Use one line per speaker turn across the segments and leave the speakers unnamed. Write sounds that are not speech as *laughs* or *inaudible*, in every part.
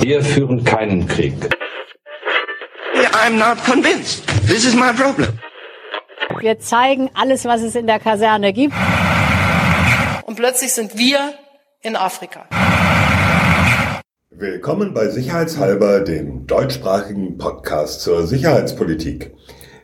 Wir führen keinen Krieg.
I'm not convinced. This is my problem.
Wir zeigen alles, was es in der Kaserne gibt.
Und plötzlich sind wir in Afrika.
Willkommen bei Sicherheitshalber, dem deutschsprachigen Podcast zur Sicherheitspolitik.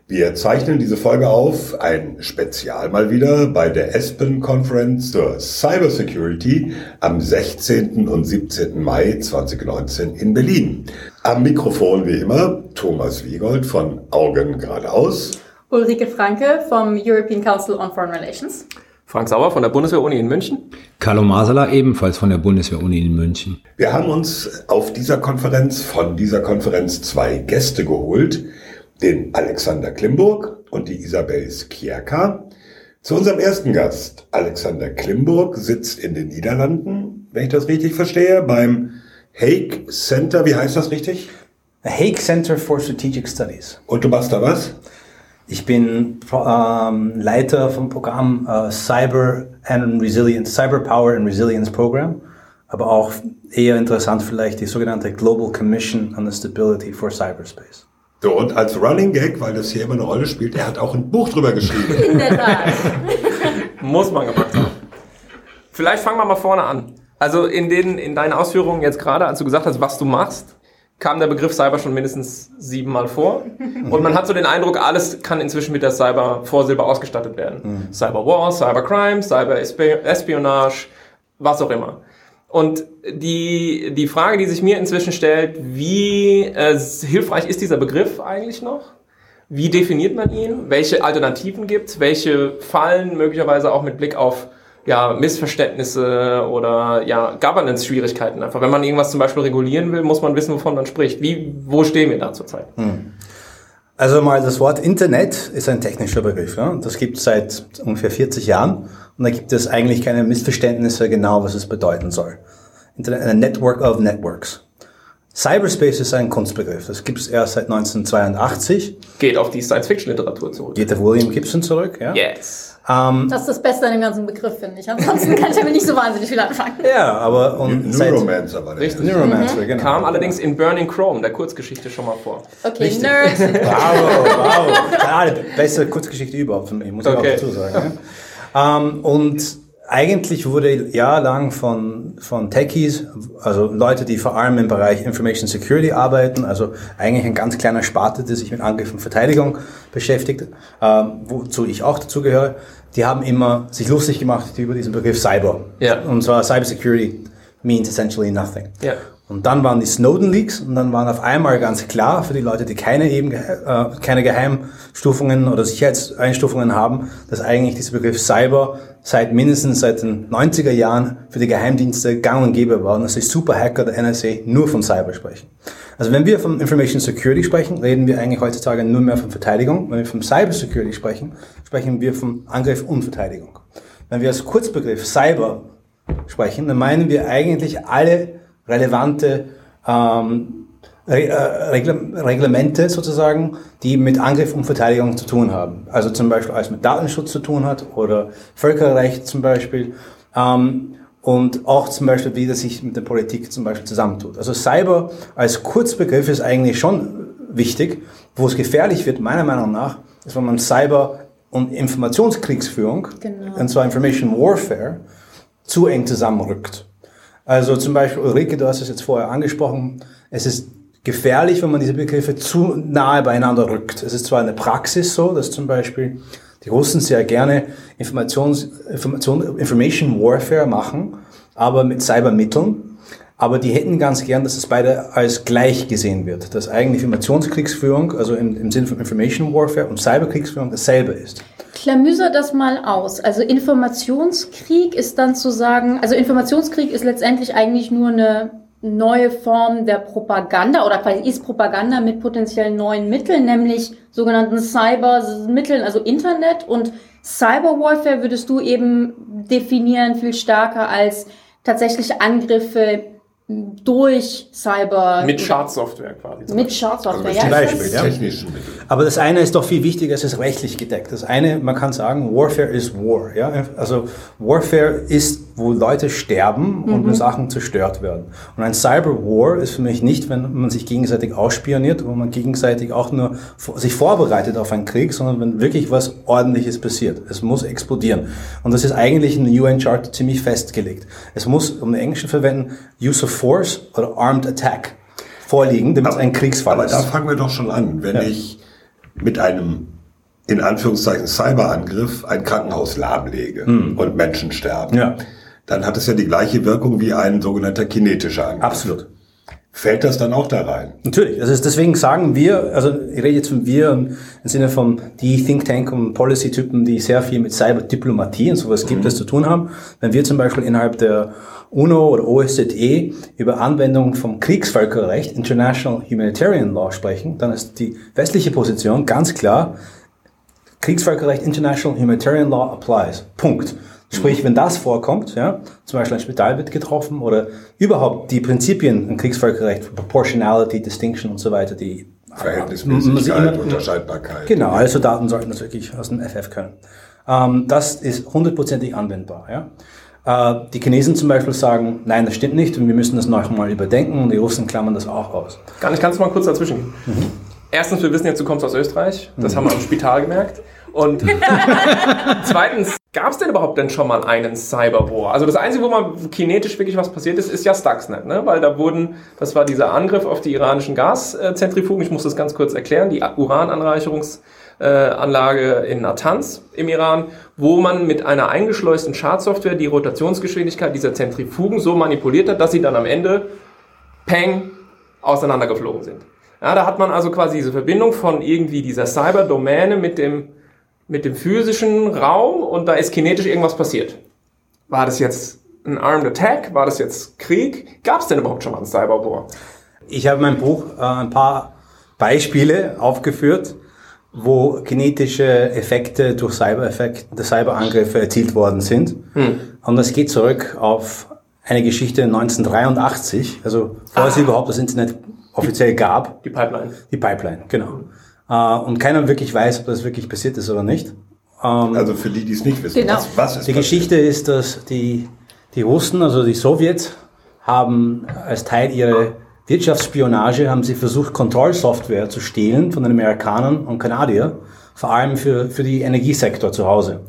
Wir zeichnen diese Folge auf, ein Spezial mal wieder bei der Aspen Conference zur Cybersecurity am 16. und 17. Mai 2019 in Berlin. Am Mikrofon wie immer Thomas Wiegold von Augen geradeaus.
Ulrike Franke vom European Council on Foreign Relations.
Frank Sauer von der Bundeswehr-Uni in München.
Carlo Masala ebenfalls von der Bundeswehr-Uni in München.
Wir haben uns auf dieser Konferenz, von dieser Konferenz zwei Gäste geholt, den Alexander Klimburg und die Isabel Skierka. Zu unserem ersten Gast. Alexander Klimburg sitzt in den Niederlanden, wenn ich das richtig verstehe, beim Hague Center. Wie heißt das richtig?
The Hague Center for Strategic Studies.
Und du machst da was?
Ich bin ähm, Leiter vom Programm äh, Cyber and Resilience, Cyber Power and Resilience Program, aber auch eher interessant vielleicht die sogenannte Global Commission on the Stability for Cyberspace.
So, und als Running Gag, weil das hier immer eine Rolle spielt, er hat auch ein Buch drüber geschrieben. *laughs*
In der Tat. *laughs*
Muss man gemacht haben. Vielleicht fangen wir mal vorne an. Also in, den, in deinen Ausführungen jetzt gerade, als du gesagt hast, was du machst, kam der Begriff Cyber schon mindestens siebenmal vor. Und man hat so den Eindruck, alles kann inzwischen mit der Cyber-Vorsilbe ausgestattet werden. Mhm. Cyberwar, Cybercrime, Cyber-Espionage, was auch immer. Und die, die Frage, die sich mir inzwischen stellt, wie äh, hilfreich ist dieser Begriff eigentlich noch? Wie definiert man ihn? Welche Alternativen gibt? Welche Fallen möglicherweise auch mit Blick auf ja, Missverständnisse oder ja, Governance-Schwierigkeiten einfach. Wenn man irgendwas zum Beispiel regulieren will, muss man wissen, wovon man spricht. Wie, wo stehen wir da zurzeit? Hm.
Also mal das Wort Internet ist ein technischer Begriff. Ja? Das gibt es seit ungefähr 40 Jahren und da gibt es eigentlich keine Missverständnisse genau, was es bedeuten soll. Internet, a network of networks. Cyberspace ist ein Kunstbegriff. Das gibt es erst seit 1982.
Geht auf die Science-Fiction-Literatur zurück.
Geht auf William Gibson zurück, ja?
Yes.
Ähm, das ist das Beste an dem ganzen Begriff, finde ich. Ansonsten kann ich damit nicht so wahnsinnig viel anfangen.
Ja, aber und
Neuromancer war
der. Richtig. Neuromancer, mhm. genau. Kam allerdings in Burning Chrome, der Kurzgeschichte, schon mal vor.
Okay, Richtig. Nerd.
Wow, wow. Ja, die beste Kurzgeschichte überhaupt von mir, muss okay. ich auch dazu sagen. Ja. Ähm, und eigentlich wurde jahrelang von, von Techies, also Leute, die vor allem im Bereich Information Security arbeiten, also eigentlich ein ganz kleiner Sparte, die sich mit Angriff und Verteidigung beschäftigt, äh, wozu ich auch dazugehöre, die haben immer sich lustig gemacht über diesen Begriff Cyber. Ja. Und zwar Cyber Security means essentially nothing. Ja. Und dann waren die Snowden Leaks und dann waren auf einmal ganz klar für die Leute, die keine eben äh, keine Geheimstufungen oder Sicherheitseinstufungen haben, dass eigentlich dieser Begriff Cyber seit mindestens seit den 90er Jahren für die Geheimdienste gang und gäbe war und dass die Superhacker der NSA nur von Cyber sprechen. Also wenn wir von Information Security sprechen, reden wir eigentlich heutzutage nur mehr von Verteidigung. Wenn wir von Cyber Security sprechen, sprechen wir von Angriff und Verteidigung. Wenn wir als Kurzbegriff Cyber sprechen, dann meinen wir eigentlich alle relevante ähm, äh, Reglemente sozusagen, die mit Angriff und Verteidigung zu tun haben. Also zum Beispiel alles mit Datenschutz zu tun hat oder Völkerrecht zum Beispiel. Ähm, und auch zum Beispiel, wie das sich mit der Politik zum Beispiel zusammentut. Also Cyber als Kurzbegriff ist eigentlich schon wichtig. Wo es gefährlich wird, meiner Meinung nach, ist, wenn man Cyber und Informationskriegsführung, genau. und zwar Information Warfare, zu eng zusammenrückt. Also zum Beispiel, Ulrike, du hast es jetzt vorher angesprochen, es ist gefährlich, wenn man diese Begriffe zu nahe beieinander rückt. Es ist zwar in der Praxis so, dass zum Beispiel die Russen sehr gerne Informations, Information, Information Warfare machen, aber mit Cybermitteln. Aber die hätten ganz gern, dass es beide als gleich gesehen wird. Dass eigentlich Informationskriegsführung, also im, im Sinne von Information Warfare und Cyberkriegsführung dasselbe ist.
Klamüser das mal aus. Also Informationskrieg ist dann zu sagen, also Informationskrieg ist letztendlich eigentlich nur eine neue Form der Propaganda oder ist Propaganda mit potenziell neuen Mitteln, nämlich sogenannten Cybermitteln, also Internet und Cyberwarfare würdest du eben definieren viel stärker als tatsächliche Angriffe durch Cyber.
Mit Schadsoftware quasi.
Mit Schadsoftware, also
ja. Beispiel, ja. Technischen Mittel. Aber das eine ist doch viel wichtiger, es ist rechtlich gedeckt. Das eine, man kann sagen, Warfare ist War. Ja? Also Warfare ist wo Leute sterben und
Mhm.
Sachen zerstört werden. Und ein Cyberwar ist für mich nicht, wenn man sich gegenseitig ausspioniert, wo man gegenseitig auch nur sich vorbereitet auf einen Krieg, sondern wenn wirklich was Ordentliches passiert. Es muss explodieren. Und das ist eigentlich in der UN Chart ziemlich festgelegt. Es muss, um den Englischen verwenden, Use of Force oder Armed Attack vorliegen, damit es ein Kriegsfall
Aber
ist.
da fangen wir doch schon an. Wenn
Ja.
ich mit einem, in Anführungszeichen, Cyberangriff ein Krankenhaus lahmlege und Menschen sterben,
Hm. Ja.
Dann hat es ja die gleiche Wirkung wie ein sogenannter kinetischer Angriff.
Absolut.
Fällt das dann auch da rein?
Natürlich. Ist, deswegen sagen wir, also ich rede jetzt von wir im Sinne von die Think Tank und Policy-Typen, die sehr viel mit Cyberdiplomatie und sowas gibt, das zu tun haben. Wenn wir zum Beispiel innerhalb der UNO oder OSZE über Anwendung vom Kriegsvölkerrecht, International Humanitarian Law sprechen, dann ist die westliche Position ganz klar, Kriegsvölkerrecht, International Humanitarian Law applies. Punkt. Sprich, wenn das vorkommt, ja, zum Beispiel ein Spital wird getroffen oder überhaupt die Prinzipien im Kriegsvölkerrecht, Proportionality, Distinction und so weiter, die
Verhältnismäßigkeit, Unterscheidbarkeit.
Genau, alle Soldaten sollten das wirklich aus dem FF können. Ähm, das ist hundertprozentig anwendbar. Ja? Äh, die Chinesen zum Beispiel sagen, nein, das stimmt nicht und wir müssen das noch mal überdenken und die Russen klammern das auch aus.
Gar nicht, kannst du mal kurz dazwischen gehen? Erstens, wir wissen jetzt, du kommst aus Österreich. Das
Mhm.
haben wir am Spital gemerkt. Und *laughs* zweitens, gab es denn überhaupt denn schon mal einen Cyberwar? Also das Einzige, wo mal kinetisch wirklich was passiert ist, ist ja Stuxnet, ne? Weil da wurden, das war dieser Angriff auf die iranischen Gaszentrifugen. Ich muss das ganz kurz erklären. Die Urananreicherungsanlage in Natanz im Iran, wo man mit einer eingeschleusten Schadsoftware die Rotationsgeschwindigkeit dieser Zentrifugen so manipuliert hat, dass sie dann am Ende Peng auseinandergeflogen sind. Ja, da hat man also quasi diese Verbindung von irgendwie dieser Cyberdomäne mit dem, mit dem physischen Raum und da ist kinetisch irgendwas passiert. War das jetzt ein Armed Attack? War das jetzt Krieg? Gab es denn überhaupt schon mal einen Cyberwar?
Ich habe in meinem Buch äh, ein paar Beispiele aufgeführt, wo kinetische Effekte durch Cyber-Effekte, Cyberangriffe erzielt worden sind. Und das geht zurück auf eine Geschichte 1983, also bevor es überhaupt das Internet offiziell gab.
Die Pipeline.
Die Pipeline, genau. Äh, und keiner wirklich weiß, ob das wirklich passiert ist oder nicht. Ähm,
Also für die, die es nicht wissen,
Genau.
was, was ist
die
passiert?
Geschichte ist, dass die, die Russen, also die Sowjets, haben als Teil ihrer Wirtschaftsspionage haben sie versucht, Kontrollsoftware zu stehlen von den Amerikanern und Kanadiern, vor allem für, für die Energiesektor zu Hause.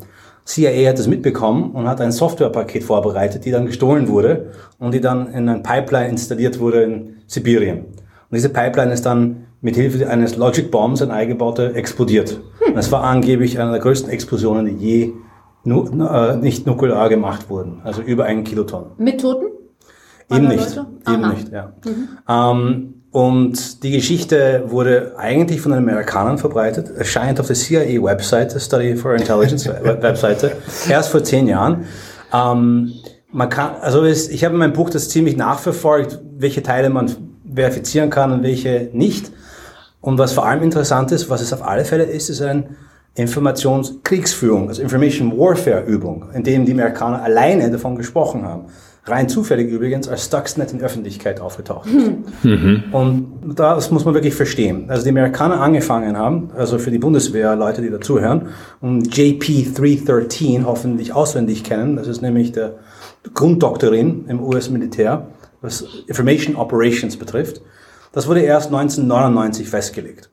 CIA hat das mitbekommen und hat ein Softwarepaket vorbereitet, die dann gestohlen wurde und die dann in ein Pipeline installiert wurde in Sibirien. Und diese Pipeline ist dann mit Hilfe eines Logic Bombs, ein eingebauter, explodiert. Und das war angeblich eine der größten Explosionen, die je nu, äh, nicht nuklear gemacht wurden. Also über einen Kiloton.
Mit Toten?
Eben nicht. Eben nicht, ja. Ähm, und die Geschichte wurde eigentlich von den Amerikanern verbreitet, erscheint auf der CIA-Webseite, Study for Intelligence *laughs* Webseite, erst vor zehn Jahren. Ähm, man kann, also es, ich habe in meinem Buch das ziemlich nachverfolgt, welche Teile man verifizieren kann und welche nicht. Und was vor allem interessant ist, was es auf alle Fälle ist, ist ein Informationskriegsführung, also Information Warfare Übung, in dem die Amerikaner alleine davon gesprochen haben. Rein zufällig übrigens, als Stuxnet in Öffentlichkeit aufgetaucht ist. Und das muss man wirklich verstehen. Also die Amerikaner angefangen haben, also für die Bundeswehr, Leute, die dazuhören, und JP313 hoffentlich auswendig kennen. Das ist nämlich der Grunddoktrin im US-Militär, was Information Operations betrifft. Das wurde erst 1999 festgelegt.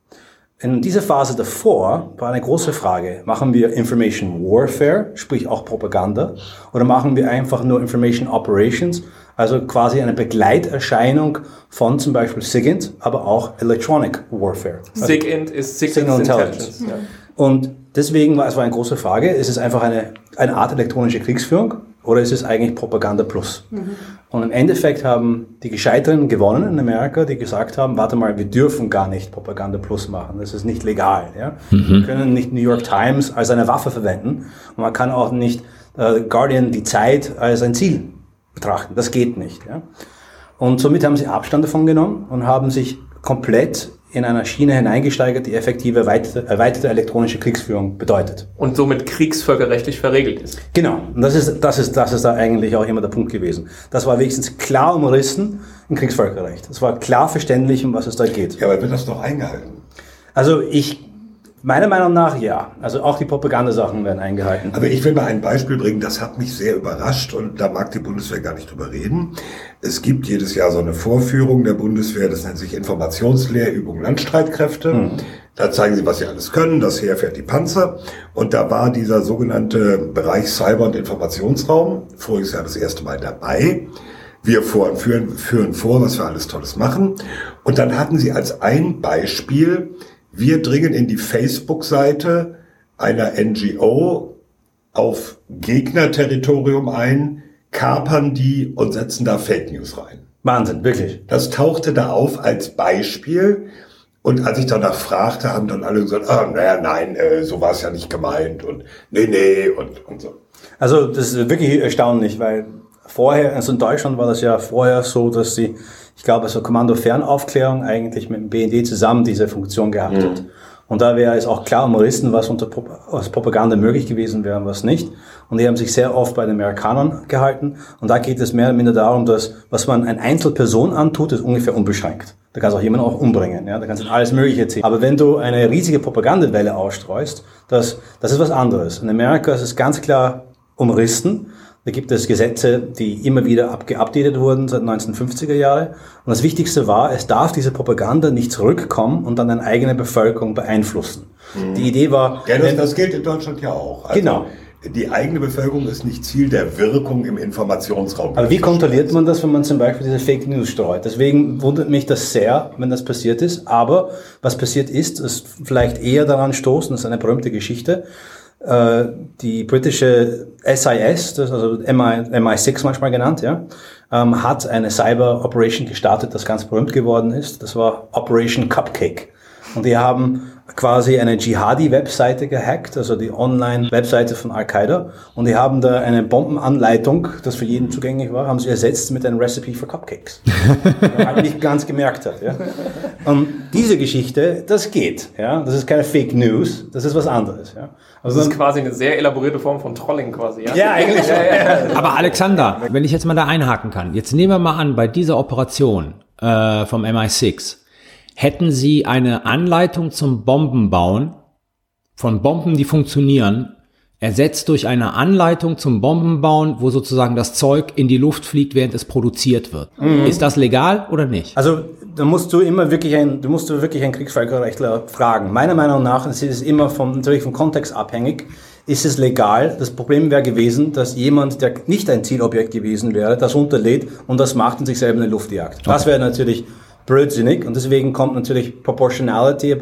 In dieser Phase davor war eine große Frage, machen wir Information Warfare, sprich auch Propaganda, oder machen wir einfach nur Information Operations, also quasi eine Begleiterscheinung von zum Beispiel SIGINT, aber auch Electronic Warfare. Also
SIGINT ist
Signal
Intelligence.
Intelligence.
Ja.
und deswegen war es war eine große Frage, ist es einfach eine, eine Art elektronische Kriegsführung oder ist es eigentlich Propaganda plus? Und im Endeffekt haben die Gescheiteren gewonnen in Amerika, die gesagt haben, warte mal, wir dürfen gar nicht Propaganda plus machen, das ist nicht legal. Ja? Wir können nicht New York Times als eine Waffe verwenden und man kann auch nicht äh, Guardian die Zeit als ein Ziel betrachten, das geht nicht. Ja? Und somit haben sie Abstand davon genommen und haben sich komplett in einer Schiene hineingesteigert, die effektive erweiterte, erweiterte elektronische Kriegsführung bedeutet.
Und somit kriegsvölkerrechtlich verregelt ist.
Genau. Und das ist, das ist, das ist da eigentlich auch immer der Punkt gewesen. Das war wenigstens klar umrissen im Kriegsvölkerrecht. Es war klar verständlich, um was es da geht.
Ja, aber wird das doch eingehalten?
Also ich Meiner Meinung nach ja. Also auch die Propagandasachen werden eingehalten.
Aber ich will mal ein Beispiel bringen, das hat mich sehr überrascht und da mag die Bundeswehr gar nicht drüber reden. Es gibt jedes Jahr so eine Vorführung der Bundeswehr, das nennt sich Informationslehrübung Landstreitkräfte. Mhm. Da zeigen sie, was sie alles können. Das Heer fährt die Panzer. Und da war dieser sogenannte Bereich Cyber- und Informationsraum voriges Jahr das erste Mal dabei. Wir führen, führen vor, was wir alles Tolles machen. Und dann hatten sie als ein Beispiel wir dringen in die Facebook-Seite einer NGO auf Gegnerterritorium ein, kapern die und setzen da Fake News rein.
Wahnsinn, wirklich.
Das tauchte da auf als Beispiel. Und als ich danach fragte, haben dann alle gesagt, ah, naja, nein, äh, so war es ja nicht gemeint und nee, nee und, und so.
Also das ist wirklich erstaunlich, weil vorher, also in Deutschland war das ja vorher so, dass sie ich glaube, so Kommando-Fernaufklärung eigentlich mit dem BND zusammen diese Funktion gehabt mhm. hat. Und da wäre es auch klar umrissen, was unter was Propaganda möglich gewesen wäre und was nicht. Und die haben sich sehr oft bei den Amerikanern gehalten. Und da geht es mehr oder minder darum, dass was man ein Einzelperson antut, ist ungefähr unbeschränkt. Da kannst du auch jemanden auch umbringen. Ja? Da kannst du alles Mögliche erzählen. Aber wenn du eine riesige Propagandawelle ausstreust, das, das ist was anderes. In Amerika ist es ganz klar umrissen. Da gibt es Gesetze, die immer wieder geupdatet wurden seit 1950er Jahre. Und das Wichtigste war, es darf diese Propaganda nicht zurückkommen und dann eine eigene Bevölkerung beeinflussen. Mhm. Die Idee war...
Ja, das, das gilt in Deutschland ja auch.
Also genau.
Die eigene Bevölkerung ist nicht Ziel der Wirkung im Informationsraum.
Aber wie kontrolliert man das, wenn man zum Beispiel diese Fake News streut? Deswegen wundert mich das sehr, wenn das passiert ist. Aber was passiert ist, ist vielleicht eher daran stoßen, das ist eine berühmte Geschichte, äh, die britische SIS, das also MI, MI6 manchmal genannt, ja, ähm, hat eine Cyber Operation gestartet, das ganz berühmt geworden ist. Das war Operation Cupcake. Und die haben quasi eine Dschihadi-Webseite gehackt, also die Online-Webseite von Al-Qaida. Und die haben da eine Bombenanleitung, das für jeden zugänglich war, haben sie ersetzt mit einem Recipe for Cupcakes. *laughs* man nicht ganz gemerkt hat. Ja. Und diese Geschichte, das geht. Ja. Das ist keine Fake News, das ist was anderes. Ja.
Also das ist quasi eine sehr elaborierte Form von Trolling quasi.
Ja, ja eigentlich. ja,
ja. Aber Alexander, wenn ich jetzt mal da einhaken kann, jetzt nehmen wir mal an, bei dieser Operation äh, vom MI6, hätten Sie eine Anleitung zum Bombenbauen von Bomben, die funktionieren, ersetzt durch eine Anleitung zum Bombenbauen, wo sozusagen das Zeug in die Luft fliegt, während es produziert wird. Mhm. Ist das legal oder nicht?
Also da musst du immer wirklich ein, du musst du wirklich einen Kriegsvölkerrechtler fragen. Meiner Meinung nach ist es immer vom, natürlich vom Kontext abhängig. Ist es legal? Das Problem wäre gewesen, dass jemand, der nicht ein Zielobjekt gewesen wäre, das unterlädt und das macht und sich selber in die Luft jagt. Okay. Das wäre natürlich blödsinnig und deswegen kommt natürlich Proportionality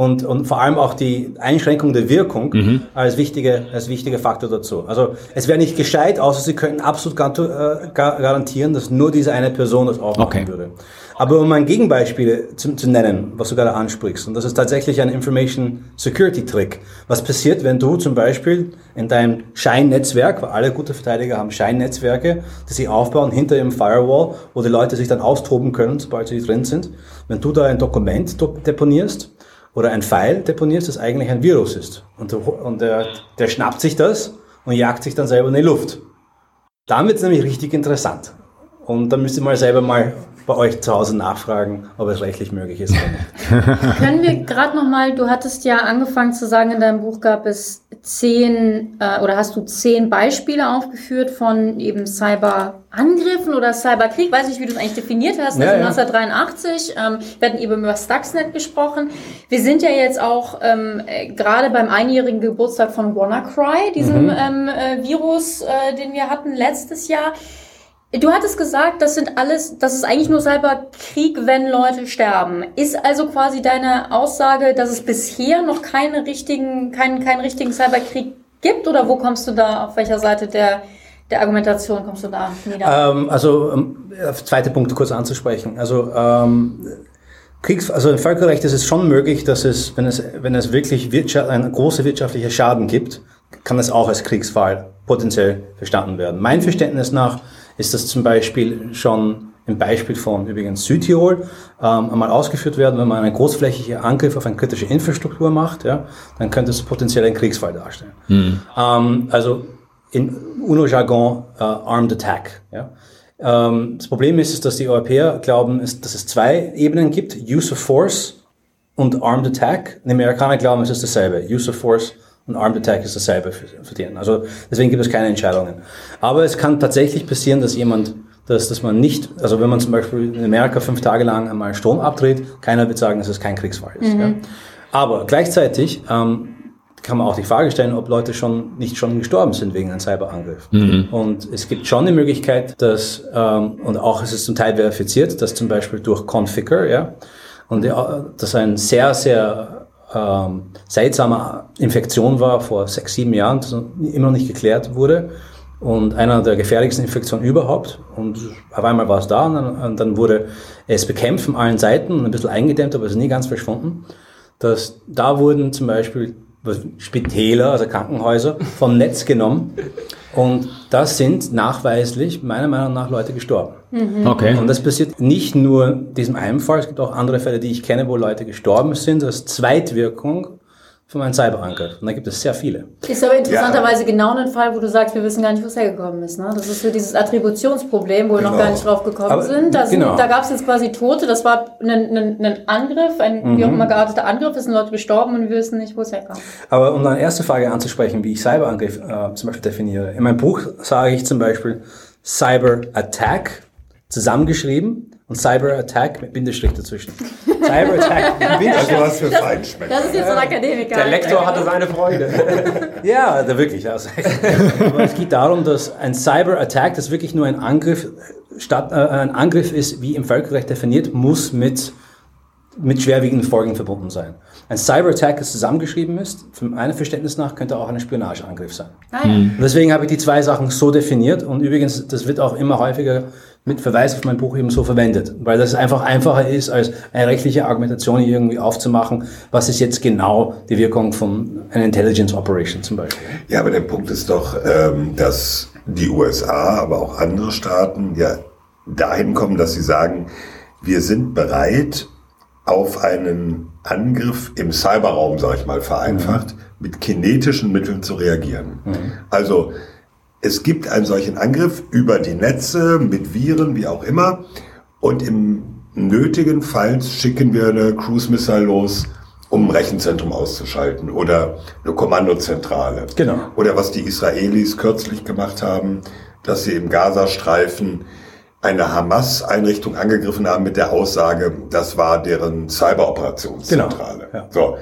und, und vor allem auch die Einschränkung der Wirkung mhm. als, wichtige, als wichtiger Faktor dazu. Also es wäre nicht gescheit, außer sie könnten absolut äh, garantieren, dass nur diese eine Person das auch machen okay. würde. Aber um ein Gegenbeispiel zu, zu, nennen, was du gerade ansprichst, und das ist tatsächlich ein Information Security Trick. Was passiert, wenn du zum Beispiel in deinem Scheinnetzwerk, weil alle gute Verteidiger haben Scheinnetzwerke, die sie aufbauen hinter ihrem Firewall, wo die Leute sich dann austoben können, sobald sie drin sind. Wenn du da ein Dokument deponierst, oder ein Pfeil deponierst, das eigentlich ein Virus ist. Und, und der, der schnappt sich das und jagt sich dann selber in die Luft. Dann wird es nämlich richtig interessant. Und dann müsst ihr mal selber mal bei euch zu Hause nachfragen, ob es rechtlich möglich ist. *laughs*
Können wir gerade nochmal, du hattest ja angefangen zu sagen, in deinem Buch gab es zehn äh, oder hast du zehn Beispiele aufgeführt von eben Cyberangriffen oder Cyberkrieg, weiß nicht, wie du es eigentlich definiert hast, also ja, 1983. Ähm, wir hatten eben über Stuxnet gesprochen. Wir sind ja jetzt auch ähm, äh, gerade beim einjährigen Geburtstag von WannaCry, diesem mhm. ähm, äh, Virus, äh, den wir hatten letztes Jahr. Du hattest gesagt, das sind alles, das ist eigentlich nur Cyberkrieg, wenn Leute sterben. Ist also quasi deine Aussage, dass es bisher noch keine richtigen, keinen, keinen richtigen Cyberkrieg gibt? Oder wo kommst du da, auf welcher Seite der, der Argumentation kommst du da
nieder? Ähm, also, um, zweite Punkte kurz anzusprechen. Also, ähm, Kriegs, also im Völkerrecht ist es schon möglich, dass es, wenn es, wenn es wirklich Wirtschaft, ein großer wirtschaftlicher Schaden gibt, kann es auch als Kriegsfall potenziell verstanden werden. Mein Verständnis nach ist das zum Beispiel schon im Beispiel von übrigens Südtirol ähm, einmal ausgeführt werden, wenn man einen großflächigen Angriff auf eine kritische Infrastruktur macht, ja, dann könnte es potenziell einen Kriegsfall darstellen. Mhm. Ähm, also in UNO-Jargon äh, Armed Attack. Ja. Ähm, das Problem ist, dass die Europäer glauben, dass es zwei Ebenen gibt, Use of Force und Armed Attack. Die Amerikaner glauben, es ist dasselbe. Use of Force und Armed Attack ist dasselbe für, für denen. Also deswegen gibt es keine Entscheidungen. Aber es kann tatsächlich passieren, dass jemand, dass, dass man nicht, also wenn man zum Beispiel in Amerika fünf Tage lang einmal Strom abdreht, keiner wird sagen, dass es kein Kriegsfall ist.
Mhm.
Ja. Aber gleichzeitig ähm, kann man auch die Frage stellen, ob Leute schon nicht schon gestorben sind wegen einem Cyberangriff. Und es gibt schon die Möglichkeit, dass, ähm, und auch es ist zum Teil verifiziert, dass zum Beispiel durch Configure, ja, und ja, das ein sehr, sehr ähm, seltsame Infektion war vor sechs, sieben Jahren, immer noch nicht geklärt wurde. Und einer der gefährlichsten Infektionen überhaupt. Und auf einmal war es da und dann, und dann wurde es bekämpft von allen Seiten und ein bisschen eingedämmt, aber es ist nie ganz verschwunden. Dass da wurden zum Beispiel Spitäler, also Krankenhäuser, vom Netz genommen. Und da sind nachweislich, meiner Meinung nach, Leute gestorben.
Okay.
Und das passiert nicht nur in diesem einen Fall, es gibt auch andere Fälle, die ich kenne, wo Leute gestorben sind, als Zweitwirkung von einem Cyberangriff. Und da gibt es sehr viele.
Ist aber interessanterweise genau ein Fall, wo du sagst, wir wissen gar nicht, wo es hergekommen ist. Ne? Das ist so dieses Attributionsproblem, wo wir noch
Genau.
gar nicht drauf gekommen
Aber-
sind. Da, sind,
genau.
da gab es jetzt quasi Tote, das war ein, ein, ein Angriff, ein wie auch immer gearteter Angriff, es sind Leute gestorben und wir wissen nicht, wo es herkam.
Aber um deine erste Frage anzusprechen, wie ich Cyberangriff äh, zum Beispiel definiere. In meinem Buch sage ich zum Beispiel Cyber Attack zusammengeschrieben und Cyber Attack mit Bindestrich dazwischen. Cyber Attack mit Bindestrich.
Also was für Feinschmecker.
Das ist jetzt so ein Akademiker.
Der Lektor hatte seine Freude. *laughs*
Ja, da wirklich. Also. Aber es geht darum, dass ein Cyber-Attack, das wirklich nur ein Angriff, statt, äh, ein Angriff ist, wie im Völkerrecht definiert, muss mit, mit schwerwiegenden Folgen verbunden sein. Ein Cyber-Attack, das zusammengeschrieben ist, von meinem Verständnis nach, könnte auch ein Spionageangriff sein.
Ah, ja.
Deswegen habe ich die zwei Sachen so definiert und übrigens, das wird auch immer häufiger mit Verweis auf mein Buch eben so verwendet, weil das einfach einfacher ist, als eine rechtliche Argumentation irgendwie aufzumachen, was ist jetzt genau die Wirkung von einer Intelligence Operation zum Beispiel.
Ja, aber der Punkt ist doch, ähm, dass die USA, aber auch andere Staaten ja dahin kommen, dass sie sagen, wir sind bereit, auf einen Angriff im Cyberraum, sage ich mal vereinfacht, mit kinetischen Mitteln zu reagieren. Also es gibt einen solchen Angriff über die Netze, mit Viren, wie auch immer, und im nötigen Fall schicken wir eine Cruise Missile los, um ein Rechenzentrum auszuschalten oder eine Kommandozentrale.
Genau.
Oder was die Israelis kürzlich gemacht haben, dass sie im Gazastreifen eine Hamas-Einrichtung angegriffen haben mit der Aussage, das war deren Cyberoperationszentrale.
Genau, ja.
So.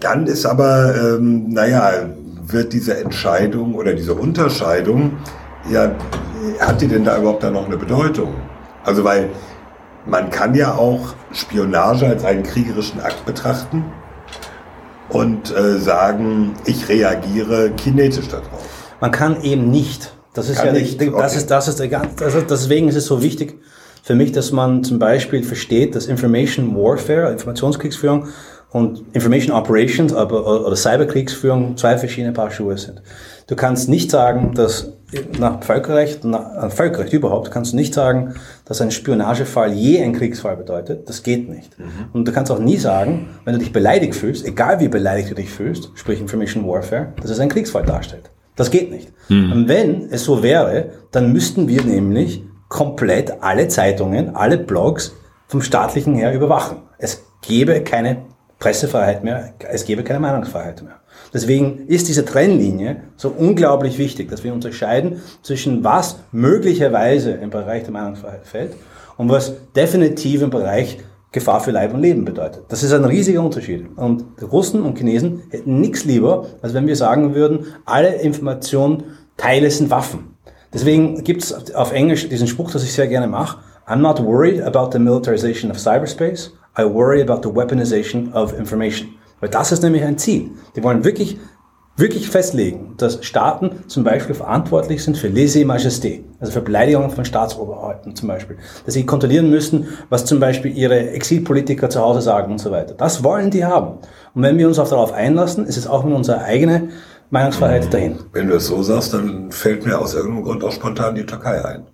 Dann ist aber, ähm, naja, wird diese Entscheidung oder diese Unterscheidung, ja, hat die denn da überhaupt da noch eine Bedeutung? Also, weil man kann ja auch Spionage als einen kriegerischen Akt betrachten und äh, sagen, ich reagiere kinetisch darauf.
Man kann eben nicht. Das ist
Kann
ja
nicht,
das
okay.
ist, das ist der also deswegen ist es so wichtig für mich, dass man zum Beispiel versteht, dass Information Warfare, Informationskriegsführung und Information Operations aber, oder Cyberkriegsführung zwei verschiedene Paar Schuhe sind. Du kannst nicht sagen, dass nach Völkerrecht, nach äh, Völkerrecht überhaupt, kannst du nicht sagen, dass ein Spionagefall je ein Kriegsfall bedeutet. Das geht nicht. Und du kannst auch nie sagen, wenn du dich beleidigt fühlst, egal wie beleidigt du dich fühlst, sprich Information Warfare, dass es einen Kriegsfall darstellt. Das geht nicht. Und wenn es so wäre, dann müssten wir nämlich komplett alle Zeitungen, alle Blogs vom staatlichen her überwachen. Es gäbe keine Pressefreiheit mehr, es gäbe keine Meinungsfreiheit mehr. Deswegen ist diese Trennlinie so unglaublich wichtig, dass wir unterscheiden zwischen was möglicherweise im Bereich der Meinungsfreiheit fällt und was definitiv im Bereich Gefahr für Leib und Leben bedeutet. Das ist ein riesiger Unterschied. Und Russen und Chinesen hätten nichts lieber, als wenn wir sagen würden, alle Informationen, Teile sind Waffen. Deswegen gibt es auf Englisch diesen Spruch, das ich sehr gerne mache. I'm not worried about the militarization of cyberspace. I worry about the weaponization of information. Weil das ist nämlich ein Ziel. Die wollen wirklich, wirklich festlegen, dass Staaten zum Beispiel verantwortlich sind für Lese-Majesté, also für Beleidigungen von Staatsoberhäuptern zum Beispiel. Dass sie kontrollieren müssen, was zum Beispiel ihre Exilpolitiker zu Hause sagen und so weiter. Das wollen die haben. Und wenn wir uns auch darauf einlassen, ist es auch mit unserer eigenen Meinungsfreiheit dahin.
Wenn du es so sagst, dann fällt mir aus irgendeinem Grund auch spontan die Türkei ein.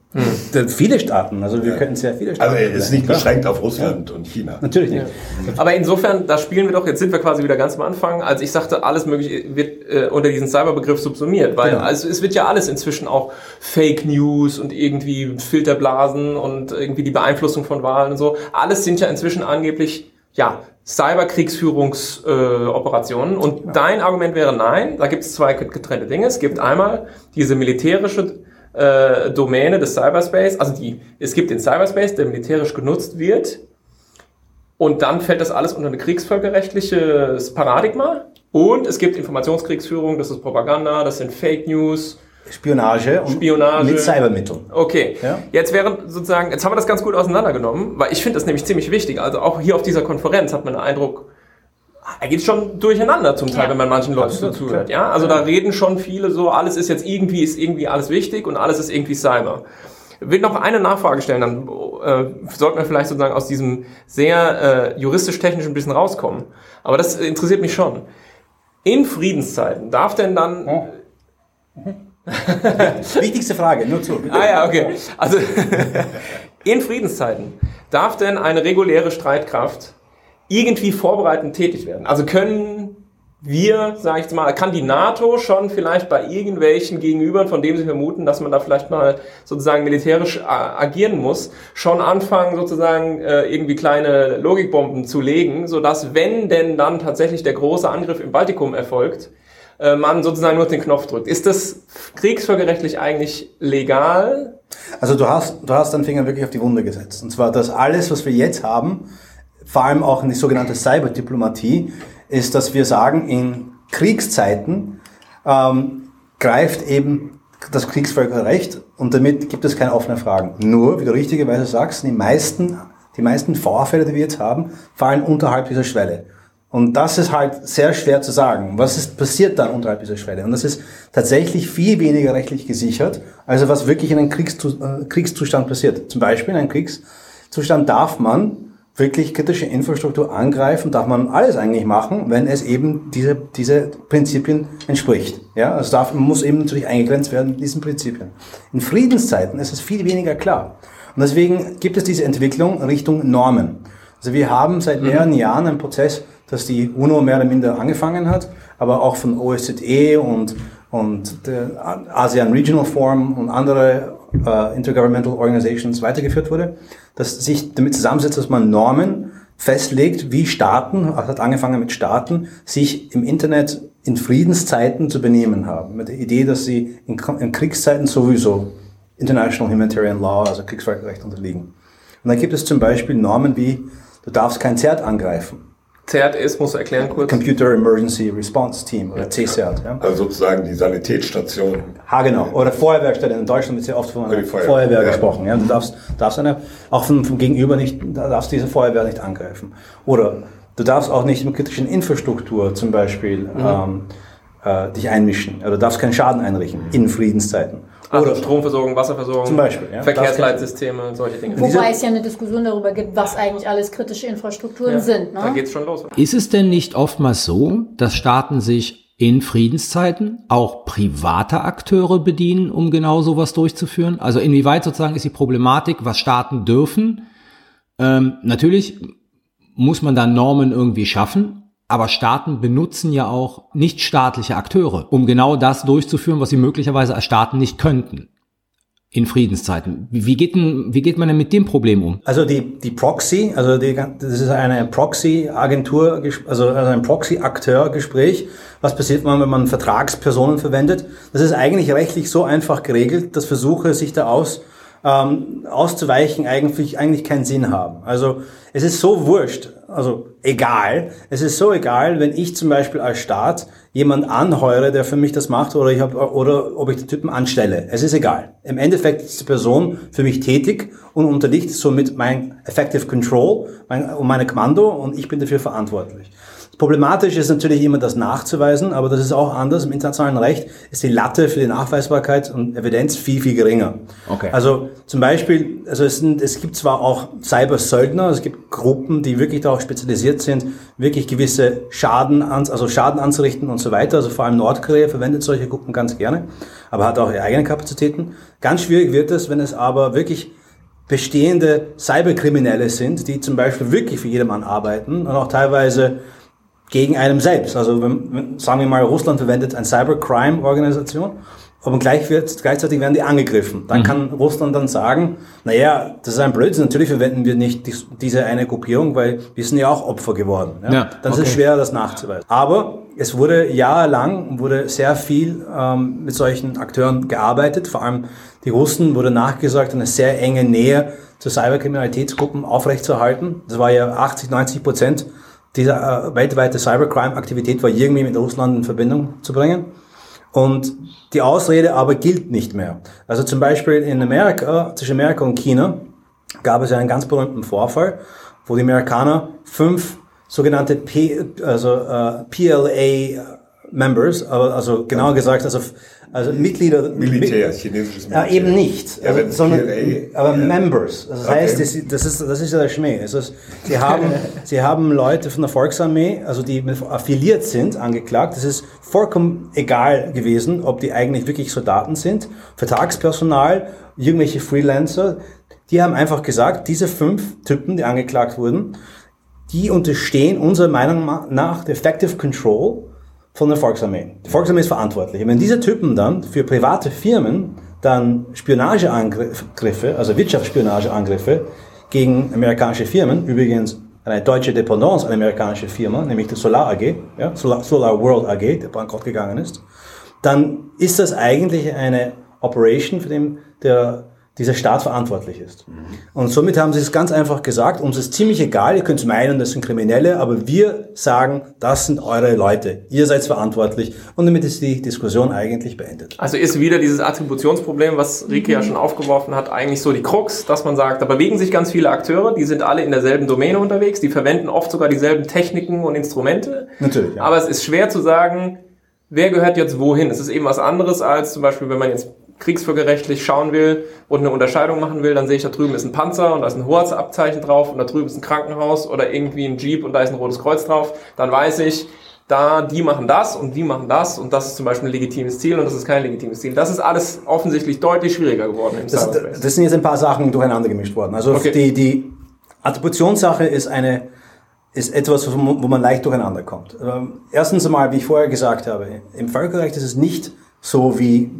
Denn Viele Staaten, also wir könnten sehr viele Staaten.
Also er ist nicht beschränkt auf Russland und China.
Natürlich nicht.
Aber insofern, da spielen wir doch, jetzt sind wir quasi wieder ganz am Anfang, als ich sagte, alles mögliche wird äh, unter diesen Cyberbegriff subsumiert, weil
Genau.
also es wird ja alles inzwischen auch Fake News und irgendwie Filterblasen und irgendwie die Beeinflussung von Wahlen und so, alles sind ja inzwischen angeblich ja, Cyberkriegsführungsoperationen. Äh, und ja. dein Argument wäre nein, da gibt es zwei getrennte Dinge. Es gibt einmal diese militärische äh, Domäne des Cyberspace, also die, es gibt den Cyberspace, der militärisch genutzt wird. Und dann fällt das alles unter ein kriegsvölkerrechtliches Paradigma. Und es gibt Informationskriegsführung, das ist Propaganda, das sind Fake News.
Spionage, und
Spionage
mit Cybermitteln.
Okay. Ja? Jetzt wäre sozusagen, jetzt haben wir das ganz gut auseinandergenommen, weil ich finde das nämlich ziemlich wichtig. Also auch hier auf dieser Konferenz hat man den Eindruck, er geht schon durcheinander zum Teil, ja. wenn man manchen Leuten so zuhört. Ja, also da reden schon viele so, alles ist jetzt irgendwie, ist irgendwie alles wichtig und alles ist irgendwie Cyber. Ich will noch eine Nachfrage stellen, dann äh, sollten wir vielleicht sozusagen aus diesem sehr äh, juristisch-technischen bisschen rauskommen. Aber das interessiert mich schon in Friedenszeiten darf denn dann. Oh. *laughs*
Wichtigste Frage, nur zu.
Bitte. Ah ja, okay. Also *laughs* in Friedenszeiten darf denn eine reguläre Streitkraft irgendwie vorbereitend tätig werden? Also können wir, sage ich mal, kann die NATO schon vielleicht bei irgendwelchen Gegenübern, von denen sie vermuten, dass man da vielleicht mal sozusagen militärisch agieren muss, schon anfangen sozusagen äh, irgendwie kleine Logikbomben zu legen, sodass wenn denn dann tatsächlich der große Angriff im Baltikum erfolgt, äh, man sozusagen nur den Knopf drückt. Ist das kriegsvölkerrechtlich eigentlich legal?
Also du hast, du hast deinen Finger wirklich auf die Wunde gesetzt. Und zwar, dass alles, was wir jetzt haben, vor allem auch in die sogenannte Cyberdiplomatie, ist, dass wir sagen, in Kriegszeiten ähm, greift eben das Kriegsvölkerrecht und damit gibt es keine offenen Fragen. Nur, wie du richtigerweise sagst, die meisten, die meisten Vorfälle, die wir jetzt haben, fallen unterhalb dieser Schwelle. Und das ist halt sehr schwer zu sagen. Was ist passiert dann unterhalb dieser Schwelle? Und das ist tatsächlich viel weniger rechtlich gesichert, also was wirklich in einem äh, Kriegszustand passiert. Zum Beispiel in einem Kriegszustand darf man wirklich kritische Infrastruktur angreifen, darf man alles eigentlich machen, wenn es eben diese, diese Prinzipien entspricht. Ja, also darf, muss eben natürlich eingegrenzt werden mit diesen Prinzipien. In Friedenszeiten ist es viel weniger klar. Und deswegen gibt es diese Entwicklung Richtung Normen. Also wir haben seit mhm. mehreren Jahren einen Prozess, dass die UNO mehr oder minder angefangen hat, aber auch von OSZE und, und der ASEAN Regional Forum und andere äh, Intergovernmental Organizations weitergeführt wurde, dass sich damit zusammensetzt, dass man Normen festlegt, wie Staaten, also hat angefangen mit Staaten, sich im Internet in Friedenszeiten zu benehmen haben. Mit der Idee, dass sie in, in Kriegszeiten sowieso International Humanitarian Law, also Kriegsvölkerrecht unterliegen. Und dann gibt es zum Beispiel Normen wie, du darfst kein Zert angreifen.
CERT ist, musst du erklären kurz.
Computer Emergency Response Team oder CCERT.
Ja. Also sozusagen die Sanitätsstation.
Ha, genau. Oder Feuerwehrstelle. In Deutschland wird ja oft von einer Feuerwehr, Feuerwehr ja. gesprochen. Ja. Du darfst, darfst eine, auch vom, vom Gegenüber nicht, darfst diese Feuerwehr nicht angreifen. Oder du darfst auch nicht mit kritischen Infrastruktur zum Beispiel mhm. ähm, äh, dich einmischen. Oder du darfst keinen Schaden einrichten in Friedenszeiten.
Also Oder Stromversorgung, Wasserversorgung,
zum Beispiel,
ja. Verkehrsleitsysteme, solche Dinge.
Wobei es ja eine Diskussion darüber gibt, was eigentlich alles kritische Infrastrukturen ja, sind.
Ne? Da geht's schon los.
Ist es denn nicht oftmals so, dass Staaten sich in Friedenszeiten auch private Akteure bedienen, um genau sowas durchzuführen? Also inwieweit sozusagen ist die Problematik, was Staaten dürfen? Ähm, natürlich muss man da Normen irgendwie schaffen, aber Staaten benutzen ja auch nichtstaatliche Akteure, um genau das durchzuführen, was sie möglicherweise als Staaten nicht könnten in Friedenszeiten. Wie geht, denn, wie geht man denn mit dem Problem um?
Also die, die Proxy, also die, das ist eine Proxy-Agentur, also ein Proxy-Akteur-Gespräch. Was passiert man, wenn man Vertragspersonen verwendet? Das ist eigentlich rechtlich so einfach geregelt, dass Versuche, sich da aus, ähm, auszuweichen, eigentlich, eigentlich keinen Sinn haben. Also es ist so wurscht, also egal. Es ist so egal, wenn ich zum Beispiel als Staat jemand anheure, der für mich das macht, oder ich hab, oder ob ich den Typen anstelle. Es ist egal. Im Endeffekt ist die Person für mich tätig und unterliegt somit mein Effective Control, mein, meine Kommando und ich bin dafür verantwortlich. Problematisch ist natürlich immer das nachzuweisen, aber das ist auch anders. Im internationalen Recht ist die Latte für die Nachweisbarkeit und Evidenz viel, viel geringer. Okay. Also zum Beispiel, also es, sind, es gibt zwar auch Cyber-Söldner, es gibt Gruppen, die wirklich darauf spezialisiert sind, wirklich gewisse Schaden, also Schaden anzurichten und so weiter. Also vor allem Nordkorea verwendet solche Gruppen ganz gerne, aber hat auch ihre eigenen Kapazitäten. Ganz schwierig wird es, wenn es aber wirklich bestehende Cyberkriminelle sind, die zum Beispiel wirklich für jedermann arbeiten und auch teilweise gegen einem selbst. Also wenn, sagen wir mal, Russland verwendet eine Cybercrime-Organisation aber gleich wird, gleichzeitig werden die angegriffen. Dann mhm. kann Russland dann sagen, naja, das ist ein Blödsinn, natürlich verwenden wir nicht diese eine Gruppierung, weil wir sind ja auch Opfer geworden. Ja? ja dann okay. ist es schwer, das nachzuweisen. Aber es wurde jahrelang, wurde sehr viel ähm, mit solchen Akteuren gearbeitet. Vor allem die Russen wurde nachgesagt, eine sehr enge Nähe zu Cyberkriminalitätsgruppen aufrechtzuerhalten. Das war ja 80, 90 Prozent dieser äh, weltweite Cybercrime-Aktivität war irgendwie mit Russland in Verbindung zu bringen. Und die Ausrede aber gilt nicht mehr. Also zum Beispiel in Amerika, zwischen Amerika und China, gab es einen ganz berühmten Vorfall, wo die Amerikaner fünf sogenannte P, also uh, PLA Members, aber also genauer gesagt, also also Mitglieder.
Militär, chinesisches
Militär. Ja, eben nicht, ja, also, sondern, PLA, aber ja. Members. Das okay. heißt, das, das, ist, das ist ja der Schmäh. Also, sie, haben, *laughs* sie haben Leute von der Volksarmee, also die affiliiert sind, angeklagt. Das ist vollkommen egal gewesen, ob die eigentlich wirklich Soldaten sind, Vertragspersonal, irgendwelche Freelancer. Die haben einfach gesagt, diese fünf Typen, die angeklagt wurden, die unterstehen unserer Meinung nach der Effective Control von der Volksarmee. Die Volksarmee ist verantwortlich. Und wenn diese Typen dann für private Firmen dann Spionageangriffe, also Wirtschaftsspionageangriffe gegen amerikanische Firmen, übrigens eine deutsche Dependance, eine amerikanische Firma, nämlich die Solar AG, ja, Solar, Solar World AG, der bankrott gegangen ist, dann ist das eigentlich eine Operation, für den der dieser Staat verantwortlich ist. Mhm. Und somit haben sie es ganz einfach gesagt, uns ist ziemlich egal, ihr könnt meinen, das sind Kriminelle, aber wir sagen, das sind eure Leute, ihr seid verantwortlich und damit ist die Diskussion eigentlich beendet.
Also ist wieder dieses Attributionsproblem, was Rike mhm. ja schon aufgeworfen hat, eigentlich so die Krux, dass man sagt, da bewegen sich ganz viele Akteure, die sind alle in derselben Domäne unterwegs, die verwenden oft sogar dieselben Techniken und Instrumente.
Natürlich.
Ja. Aber es ist schwer zu sagen, wer gehört jetzt wohin. Es ist eben was anderes als zum Beispiel, wenn man jetzt kriegsvölkerrechtlich schauen will und eine Unterscheidung machen will, dann sehe ich, da drüben ist ein Panzer und da ist ein Hoheitsabzeichen drauf und da drüben ist ein Krankenhaus oder irgendwie ein Jeep und da ist ein rotes Kreuz drauf. Dann weiß ich, da die machen das und die machen das und das ist zum Beispiel ein legitimes Ziel und das ist kein legitimes Ziel. Das ist alles offensichtlich deutlich schwieriger geworden im
das, das sind jetzt ein paar Sachen durcheinander gemischt worden. Also okay. die, die Attributionssache ist eine ist etwas, wo man leicht durcheinander kommt. Ähm, erstens einmal, wie ich vorher gesagt habe, im Völkerrecht ist es nicht so wie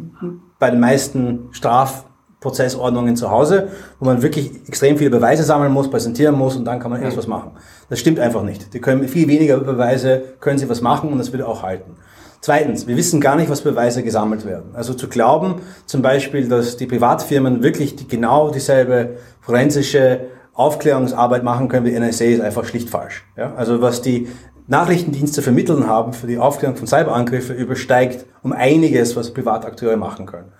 bei den meisten Strafprozessordnungen zu Hause, wo man wirklich extrem viele Beweise sammeln muss, präsentieren muss und dann kann man erst mhm. was machen. Das stimmt einfach nicht. Die können viel weniger Beweise, können sie was machen und das wird auch halten. Zweitens, wir wissen gar nicht, was Beweise gesammelt werden. Also zu glauben, zum Beispiel, dass die Privatfirmen wirklich die, genau dieselbe forensische Aufklärungsarbeit machen können wie NSA, ist einfach schlicht falsch. Ja? Also was die Nachrichtendienste vermitteln haben für die Aufklärung von Cyberangriffen übersteigt um einiges, was Privatakteure machen können.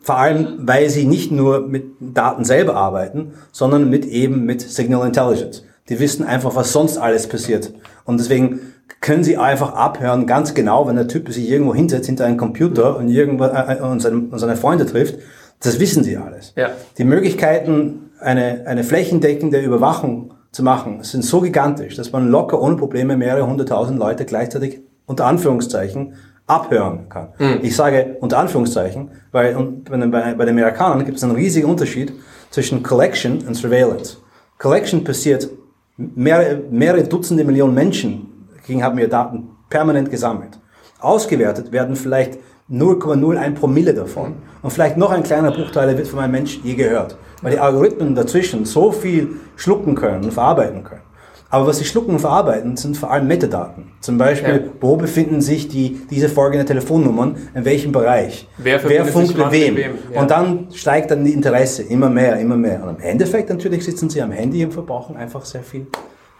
Vor allem, weil sie nicht nur mit Daten selber arbeiten, sondern mit eben mit Signal Intelligence. Die wissen einfach, was sonst alles passiert. Und deswegen können sie einfach abhören, ganz genau, wenn der Typ sich irgendwo hinsetzt hinter einem Computer und irgendwo äh, äh und, seine, und seine Freunde trifft. Das wissen sie alles.
Ja.
Die Möglichkeiten, eine, eine flächendeckende Überwachung zu machen, sind so gigantisch, dass man locker ohne Probleme mehrere hunderttausend Leute gleichzeitig unter Anführungszeichen abhören kann. Mhm. Ich sage unter Anführungszeichen, weil bei, bei den Amerikanern gibt es einen riesigen Unterschied zwischen Collection und Surveillance. Collection passiert, mehrere, mehrere Dutzende Millionen Menschen gegen haben wir Daten permanent gesammelt. Ausgewertet werden vielleicht 0,01 Promille davon. Und vielleicht noch ein kleiner Bruchteil wird von einem Menschen je gehört. Weil die Algorithmen dazwischen so viel schlucken können und verarbeiten können. Aber was sie schlucken und verarbeiten, sind vor allem Metadaten. Zum Beispiel, ja. wo befinden sich die, diese folgenden Telefonnummern, in welchem Bereich,
wer, wer funkt mit wem. wem.
Ja. Und dann steigt dann die Interesse immer mehr, immer mehr. Und im Endeffekt natürlich sitzen sie am Handy und verbrauchen einfach sehr viel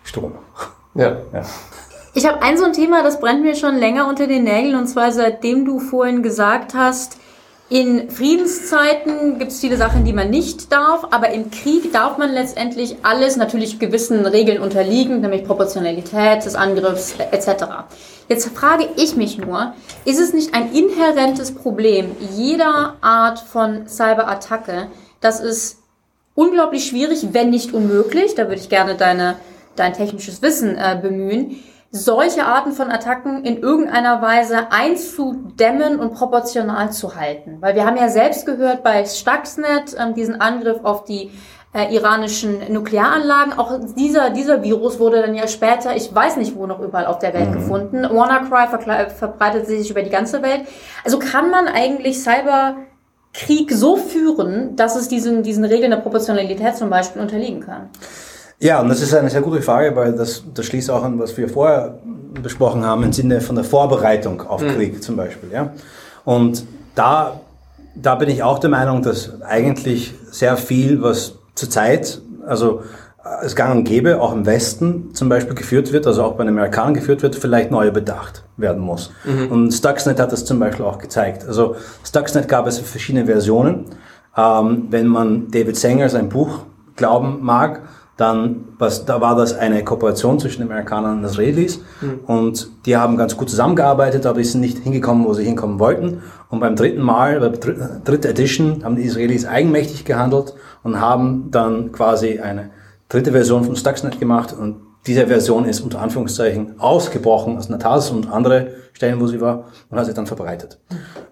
Strom.
Ja. ja.
Ich habe ein so ein Thema, das brennt mir schon länger unter den Nägeln, und zwar seitdem du vorhin gesagt hast, in Friedenszeiten gibt es viele Sachen, die man nicht darf, aber im Krieg darf man letztendlich alles natürlich gewissen Regeln unterliegen, nämlich Proportionalität des Angriffs etc. Jetzt frage ich mich nur, ist es nicht ein inhärentes Problem jeder Art von Cyberattacke, dass es unglaublich schwierig, wenn nicht unmöglich, da würde ich gerne deine, dein technisches Wissen äh, bemühen, solche Arten von Attacken in irgendeiner Weise einzudämmen und proportional zu halten. Weil wir haben ja selbst gehört bei Stuxnet ähm, diesen Angriff auf die äh, iranischen Nuklearanlagen. Auch dieser, dieser Virus wurde dann ja später, ich weiß nicht wo noch überall auf der Welt mhm. gefunden. WannaCry verbreitet sich über die ganze Welt. Also kann man eigentlich Cyberkrieg so führen, dass es diesen, diesen Regeln der Proportionalität zum Beispiel unterliegen kann?
Ja, und das ist eine sehr gute Frage, weil das, das schließt auch an, was wir vorher besprochen haben, im Sinne von der Vorbereitung auf mhm. Krieg zum Beispiel. Ja? Und da, da bin ich auch der Meinung, dass eigentlich sehr viel, was zurzeit, also es gang und gäbe, auch im Westen zum Beispiel geführt wird, also auch bei den Amerikanern geführt wird, vielleicht neu bedacht werden muss. Mhm. Und Stuxnet hat das zum Beispiel auch gezeigt. Also Stuxnet gab es verschiedene Versionen. Ähm, wenn man David Sanger sein Buch glauben mag, dann was, da war das eine Kooperation zwischen den Amerikanern und Israelis mhm. und die haben ganz gut zusammengearbeitet, aber die sind nicht hingekommen, wo sie hinkommen wollten. Und beim dritten Mal, bei der dritten Edition, haben die Israelis eigenmächtig gehandelt und haben dann quasi eine dritte Version von Stuxnet gemacht und diese Version ist unter Anführungszeichen ausgebrochen aus Natas und andere Stellen, wo sie war und hat sich dann verbreitet.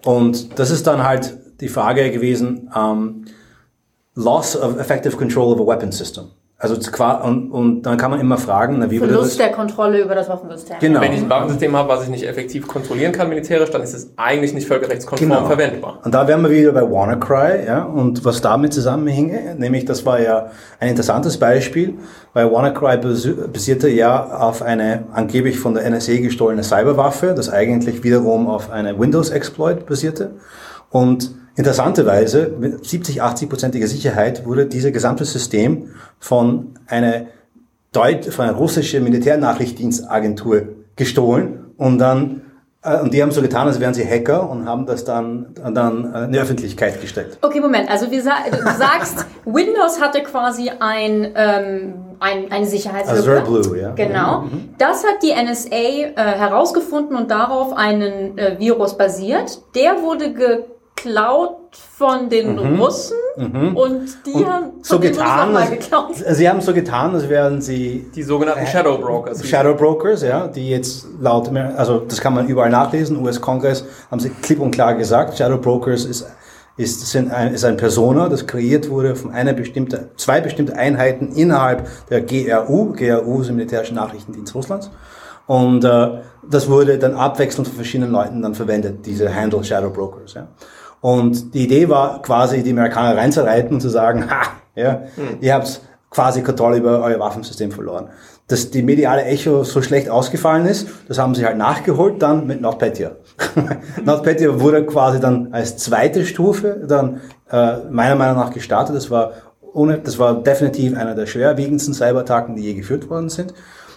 Und das ist dann halt die Frage gewesen, ähm, Loss of effective control of a weapon system. Also und, und dann kann man immer fragen, na, wie
Verlust der Kontrolle über das Waffensystem.
Genau. Wenn ich ein Waffensystem habe, was ich nicht effektiv kontrollieren kann militärisch, dann ist es eigentlich nicht völkerrechtskonform genau. verwendbar.
Und da wären wir wieder bei WannaCry, ja, und was damit zusammenhinge, nämlich das war ja ein interessantes Beispiel, weil WannaCry basierte ja auf eine angeblich von der NSA gestohlene Cyberwaffe, das eigentlich wiederum auf eine Windows-Exploit basierte. Und Interessanterweise, mit 70, 80 prozentiger Sicherheit wurde dieses gesamte System von einer, Deut von einer russischen Militärnachrichtendienstagentur gestohlen und dann äh, und die haben so getan, als wären sie Hacker und haben das dann, dann in die Öffentlichkeit gestellt.
Okay, Moment. Also wie sa du sagst, Windows hatte quasi ein, ähm, ein, eine Sicherheitslücke.
Azure Blue, ja.
Genau. Mhm. Das hat die NSA äh, herausgefunden und darauf einen äh, Virus basiert. Der wurde ge geklaut von den mhm. Russen mhm. und die und haben
so getan, als, geklaut. Sie haben so getan, als wären sie
die sogenannten äh, Shadow Brokers.
Shadow Brokers, ja, die jetzt laut, also das kann man überall nachlesen. US-Kongress haben sie klipp und klar gesagt, Shadow Brokers ist ist, sind ein, ist ein Persona, das kreiert wurde von einer bestimmten, zwei bestimmte Einheiten innerhalb der GRU. GRU ist der militärische Nachrichtendienst Russlands. Und äh, das wurde dann abwechselnd von verschiedenen Leuten dann verwendet, diese Handle Shadow Brokers. Ja. Und die Idee war quasi, die Amerikaner reinzureiten und zu sagen, ha, ja, mhm. ihr habt quasi Kontrolle über euer Waffensystem verloren. Dass die mediale Echo so schlecht ausgefallen ist, das haben sie halt nachgeholt dann mit NotPetya. *laughs* NotPetya wurde quasi dann als zweite Stufe dann äh, meiner Meinung nach gestartet. Das war ohne, das war definitiv einer der schwerwiegendsten Cyberattacken, die je geführt worden sind.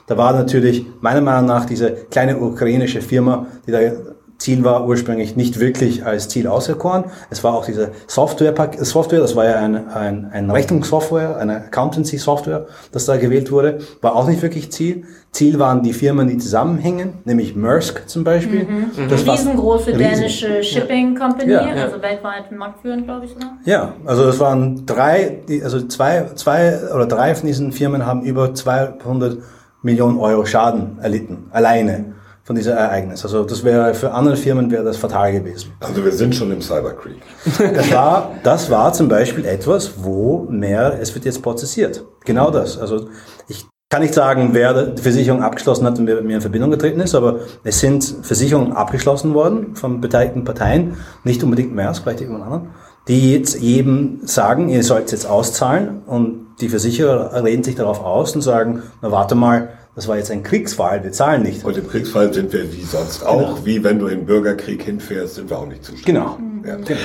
Da war natürlich meiner Meinung nach diese kleine ukrainische Firma, die da Ziel war ursprünglich nicht wirklich als Ziel auserkoren. Es war auch diese Software, Software das war ja ein, ein, ein Rechnungssoftware, eine Accountancy-Software, das da gewählt wurde, war auch nicht wirklich Ziel. Ziel waren die Firmen, die zusammenhingen, nämlich Maersk zum Beispiel.
Mhm. Das mhm. Riesengroße dänische Shipping Company, ja. also weltweit marktführend, glaube ich. Oder?
Ja, also es waren drei, also zwei, zwei oder drei von diesen Firmen haben über 200 Millionen Euro Schaden erlitten, alleine von diesem Ereignis. Also das wäre für andere Firmen wäre das fatal gewesen.
Also wir sind schon im Cyberkrieg.
Das war, das war zum Beispiel etwas, wo mehr, es wird jetzt prozessiert. Genau das. Also ich kann nicht sagen, wer die Versicherung abgeschlossen hat und wer mit mir in Verbindung getreten ist, aber es sind Versicherungen abgeschlossen worden von beteiligten Parteien, nicht unbedingt Maersk, vielleicht irgendwann anderen, die jetzt jedem sagen, ihr sollt jetzt auszahlen und die Versicherer reden sich darauf aus und sagen, na warte mal, das war jetzt ein Kriegsfall, wir zahlen nicht.
Und im Kriegsfall sind wir wie sonst auch, genau. wie wenn du im Bürgerkrieg hinfährst, sind wir auch nicht zuständig.
Genau. Ja. genau.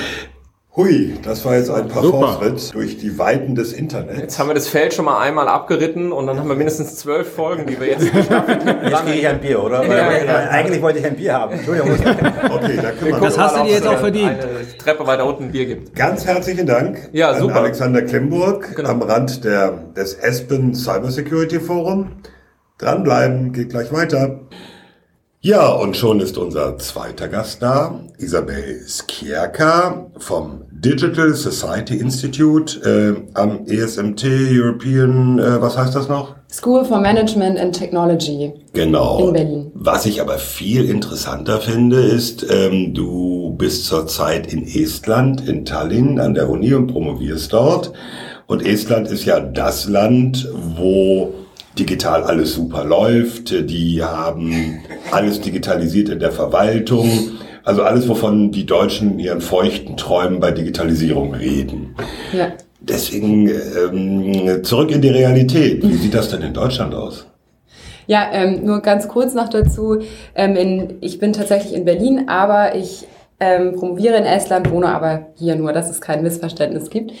Hui, das war jetzt ein paar Vortritt durch die Weiten des Internets.
Jetzt haben wir das Feld schon mal einmal abgeritten und dann haben wir mindestens zwölf Folgen, die wir jetzt geschafft
haben. *laughs* Jetzt kriege ich ein Bier, oder? Ja, ja, ja. Eigentlich wollte ich ein Bier haben. Entschuldigung. *laughs*
okay, da können wir Das hast du dir jetzt auch verdient.
Eine Treppe weiter unten ein Bier gibt.
Ganz herzlichen Dank
ja, super.
an Alexander Klimburg genau. am Rand der, des Aspen Cybersecurity Forum. Dranbleiben, geht gleich weiter. Ja, und schon ist unser zweiter Gast da, Isabel Skierka vom Digital Society Institute äh, am ESMT European, äh, was heißt das noch?
School for Management and Technology.
Genau.
In Berlin.
Was ich aber viel interessanter finde, ist, ähm, du bist zurzeit in Estland, in Tallinn an der Uni und promovierst dort. Und Estland ist ja das Land, wo digital alles super läuft. Die haben alles digitalisiert in der Verwaltung. Also alles, wovon die Deutschen in ihren feuchten Träumen bei Digitalisierung reden. Ja. Deswegen ähm, zurück in die Realität. Wie sieht das denn in Deutschland aus?
Ja, ähm, nur ganz kurz noch dazu. Ähm, in, ich bin tatsächlich in Berlin, aber ich ähm, promoviere in Estland, wohne aber hier nur, dass es kein Missverständnis gibt.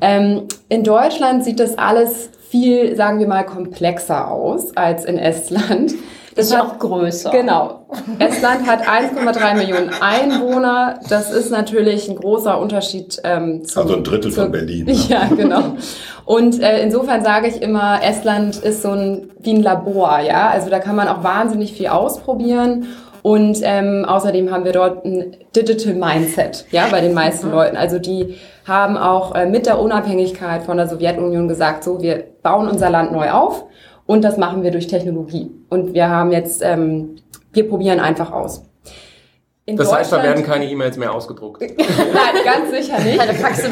Ähm, in Deutschland sieht das alles viel, sagen wir mal, komplexer aus als in Estland.
Das ist hat, auch größer.
Genau. Estland hat 1,3 Millionen Einwohner. Das ist natürlich ein großer Unterschied.
Ähm, zu, also ein Drittel zu, von Berlin.
Ne? Ja, genau. Und äh, insofern sage ich immer, Estland ist so ein wie ein Labor, ja. Also da kann man auch wahnsinnig viel ausprobieren. Und ähm, außerdem haben wir dort ein Digital Mindset, ja, bei den meisten mhm. Leuten. Also die haben auch äh, mit der Unabhängigkeit von der Sowjetunion gesagt, so, wir bauen unser Land neu auf und das machen wir durch Technologie. Und wir haben jetzt, ähm, wir probieren einfach aus.
In das heißt, da werden keine E-Mails mehr ausgedruckt. *laughs*
Nein, ganz sicher nicht.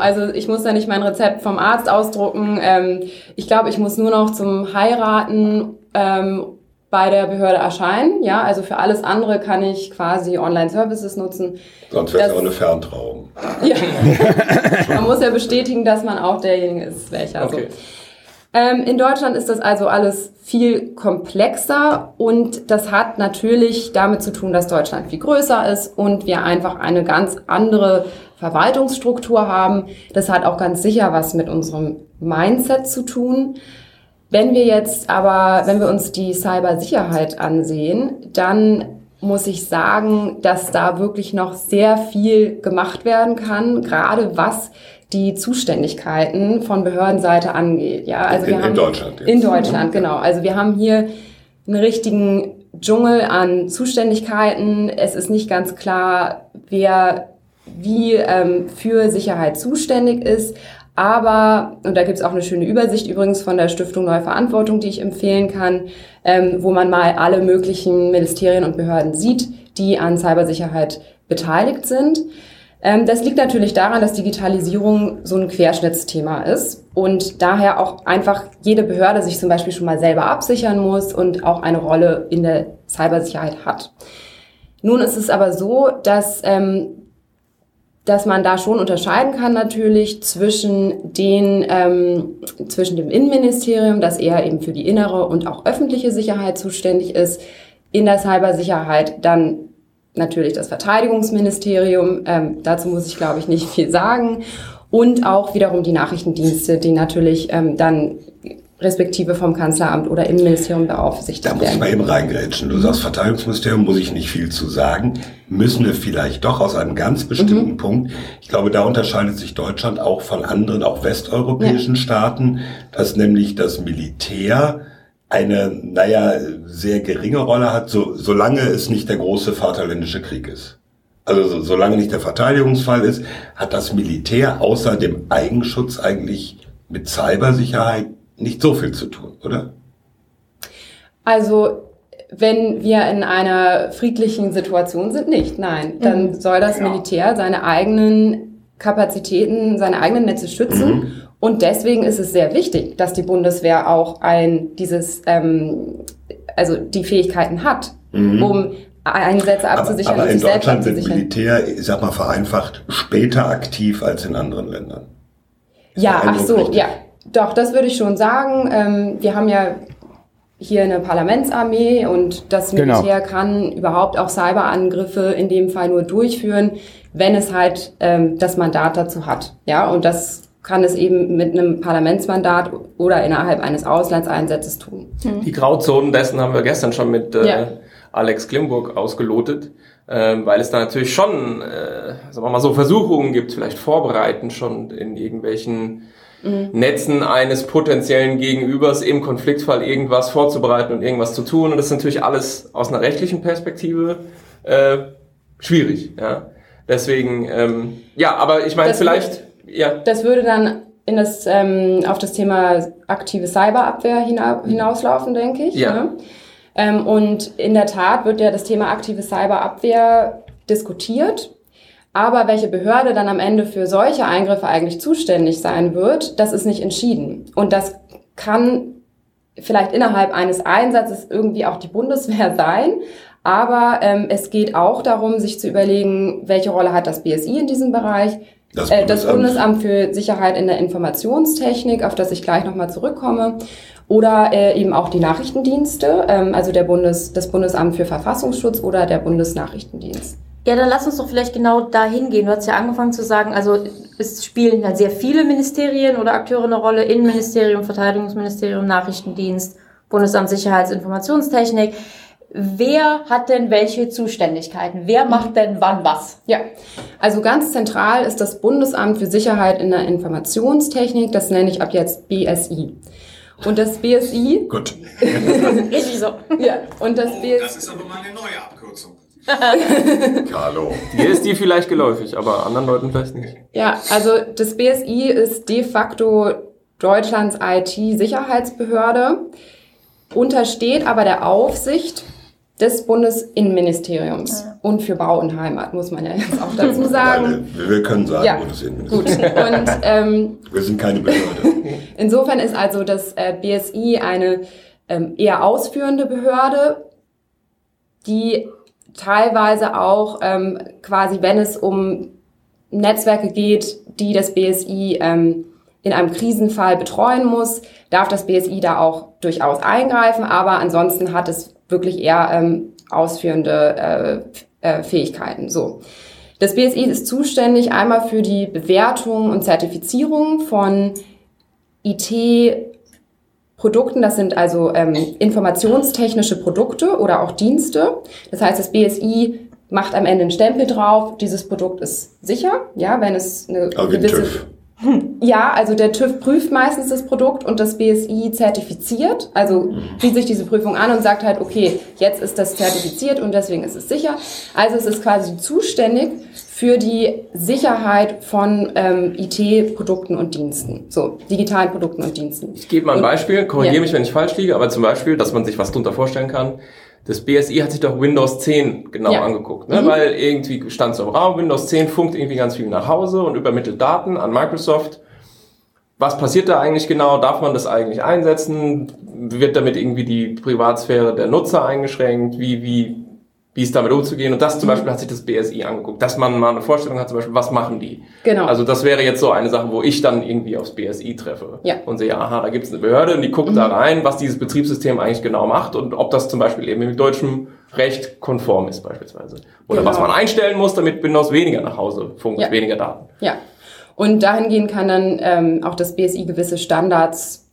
Also ich muss da nicht mein Rezept vom Arzt ausdrucken. Ähm, ich glaube, ich muss nur noch zum Heiraten ähm, bei der Behörde erscheinen. Ja, also für alles andere kann ich quasi Online-Services nutzen.
Sonst wäre es auch eine Ferntrauung.
Ja. *laughs* man muss ja bestätigen, dass man auch derjenige ist, welcher. Okay. So. Ähm, in Deutschland ist das also alles viel komplexer und das hat natürlich damit zu tun, dass Deutschland viel größer ist und wir einfach eine ganz andere Verwaltungsstruktur haben. Das hat auch ganz sicher was mit unserem Mindset zu tun. Wenn wir jetzt aber, wenn wir uns die Cybersicherheit ansehen, dann muss ich sagen, dass da wirklich noch sehr viel gemacht werden kann, gerade was die Zuständigkeiten von Behördenseite angeht. Ja,
also in, wir haben in Deutschland.
Jetzt. In Deutschland, genau. Also wir haben hier einen richtigen Dschungel an Zuständigkeiten. Es ist nicht ganz klar, wer wie ähm, für Sicherheit zuständig ist. Aber, und da gibt es auch eine schöne Übersicht übrigens von der Stiftung Neue Verantwortung, die ich empfehlen kann, ähm, wo man mal alle möglichen Ministerien und Behörden sieht, die an Cybersicherheit beteiligt sind. Ähm, das liegt natürlich daran, dass Digitalisierung so ein Querschnittsthema ist und daher auch einfach jede Behörde sich zum Beispiel schon mal selber absichern muss und auch eine Rolle in der Cybersicherheit hat. Nun ist es aber so, dass ähm, dass man da schon unterscheiden kann natürlich zwischen den ähm, zwischen dem Innenministerium, das eher eben für die innere und auch öffentliche Sicherheit zuständig ist, in der Cybersicherheit dann natürlich das Verteidigungsministerium. Ähm, dazu muss ich glaube ich nicht viel sagen und auch wiederum die Nachrichtendienste, die natürlich ähm, dann respektive vom Kanzleramt oder Innenministerium beaufsichtigt
werden. Da muss ich mal eben reingrätschen. Du sagst Verteidigungsministerium, muss ich nicht viel zu sagen. Müssen wir vielleicht doch aus einem ganz bestimmten mhm. Punkt. Ich glaube, da unterscheidet sich Deutschland auch von anderen, auch westeuropäischen ja. Staaten, dass nämlich das Militär eine, naja, sehr geringe Rolle hat, so, solange es nicht der große Vaterländische Krieg ist. Also so, solange nicht der Verteidigungsfall ist, hat das Militär außer dem Eigenschutz eigentlich mit Cybersicherheit nicht so viel zu tun, oder?
Also wenn wir in einer friedlichen Situation sind, nicht. Nein, dann mhm. soll das Militär seine eigenen Kapazitäten, seine eigenen Netze schützen. Mhm. Und deswegen ist es sehr wichtig, dass die Bundeswehr auch ein dieses, ähm, also die Fähigkeiten hat, mhm. um Einsätze abzusichern.
Aber, aber in Deutschland wird Militär, ich sag mal vereinfacht, später aktiv als in anderen Ländern.
Ist ja, ach so, richtig? ja. Doch, das würde ich schon sagen. Ähm, wir haben ja hier eine Parlamentsarmee und das genau. Militär genau. kann überhaupt auch Cyberangriffe in dem Fall nur durchführen, wenn es halt ähm, das Mandat dazu hat. Ja, und das kann es eben mit einem Parlamentsmandat oder innerhalb eines Auslandseinsatzes tun.
Mhm. Die Grauzonen dessen haben wir gestern schon mit äh, ja. Alex Klimburg ausgelotet, äh, weil es da natürlich schon, äh, sagen wir mal so, Versuchungen gibt, vielleicht vorbereiten schon in irgendwelchen mhm. Netzen eines potenziellen Gegenübers im Konfliktfall irgendwas vorzubereiten und irgendwas zu tun. Und das ist natürlich alles aus einer rechtlichen Perspektive äh, schwierig. Ja? Deswegen, ähm, ja, aber ich meine, vielleicht,
würde,
ja.
Das würde dann in das, ähm, auf das Thema aktive Cyberabwehr hinauslaufen, denke ich. Ja. Ne? Ähm, und in der Tat wird ja das Thema aktive Cyberabwehr diskutiert. Aber welche Behörde dann am Ende für solche Eingriffe eigentlich zuständig sein wird, das ist nicht entschieden. Und das kann vielleicht innerhalb eines Einsatzes irgendwie auch die Bundeswehr *laughs* sein. Aber ähm, es geht auch darum, sich zu überlegen, welche Rolle hat das BSI in diesem Bereich, das, äh, das Bundesamt für Sicherheit in der Informationstechnik, auf das ich gleich nochmal zurückkomme, oder äh, eben auch die Nachrichtendienste, ähm, also der Bundes, das Bundesamt für Verfassungsschutz oder der Bundesnachrichtendienst.
Ja, dann lass uns doch vielleicht genau dahin gehen. Du hast ja angefangen zu sagen, also es spielen dann sehr viele Ministerien oder Akteure eine Rolle, Innenministerium, Verteidigungsministerium, Nachrichtendienst, Bundesamt Sicherheitsinformationstechnik. Wer hat denn welche Zuständigkeiten? Wer macht denn wann was?
Ja, also ganz zentral ist das Bundesamt für Sicherheit in der Informationstechnik, das nenne ich ab jetzt BSI. Und das BSI.
Gut. *laughs*
Richtig so.
Ja, und das BSI.
Das ist aber mal eine neue Abkürzung.
Hallo. Hier ist die vielleicht geläufig, aber anderen Leuten vielleicht nicht.
Ja, also das BSI ist de facto Deutschlands IT-Sicherheitsbehörde, untersteht aber der Aufsicht des Bundesinnenministeriums ja. und für Bau und Heimat, muss man ja jetzt auch dazu sagen.
Ja, wir können sagen, ja, Bundesinnenministerium.
Gut. Und, ähm,
wir sind keine Behörde.
Insofern ist also das äh, BSI eine ähm, eher ausführende Behörde, die teilweise auch ähm, quasi, wenn es um Netzwerke geht, die das BSI ähm, in einem Krisenfall betreuen muss, darf das BSI da auch durchaus eingreifen, aber ansonsten hat es wirklich eher ähm, ausführende äh, äh, Fähigkeiten. So. Das BSI ist zuständig einmal für die Bewertung und Zertifizierung von IT-Produkten. Das sind also ähm, informationstechnische Produkte oder auch Dienste. Das heißt, das BSI macht am Ende einen Stempel drauf. Dieses Produkt ist sicher, ja, wenn es eine
Aber gewisse TÜV.
Ja, also der TÜV prüft meistens das Produkt und das BSI zertifiziert. Also zieht sich diese Prüfung an und sagt halt, okay, jetzt ist das zertifiziert und deswegen ist es sicher. Also es ist quasi zuständig für die Sicherheit von ähm, IT-Produkten und Diensten, so digitalen Produkten und Diensten.
Ich gebe mal ein Beispiel, korrigiere ja. mich, wenn ich falsch liege, aber zum Beispiel, dass man sich was drunter vorstellen kann das BSI hat sich doch Windows 10 genau ja. angeguckt, ne? Mhm. weil irgendwie stand so im Raum, Windows 10 funkt irgendwie ganz viel nach Hause und übermittelt Daten an Microsoft. Was passiert da eigentlich genau? Darf man das eigentlich einsetzen? Wird damit irgendwie die Privatsphäre der Nutzer eingeschränkt? Wie, wie wie ist damit umzugehen. Und das zum mhm. Beispiel hat sich das BSI angeguckt, dass man mal eine Vorstellung hat, zum Beispiel, was machen die?
Genau.
Also das wäre jetzt so eine Sache, wo ich dann irgendwie aufs BSI treffe
ja.
und sehe, aha, da gibt es eine Behörde und die guckt mhm. da rein, was dieses Betriebssystem eigentlich genau macht und ob das zum Beispiel eben mit deutschem Recht konform ist beispielsweise. Oder genau. was man einstellen muss, damit Windows weniger nach Hause funkt,
ja.
weniger Daten.
Ja. Und dahingehend kann dann ähm, auch das BSI gewisse Standards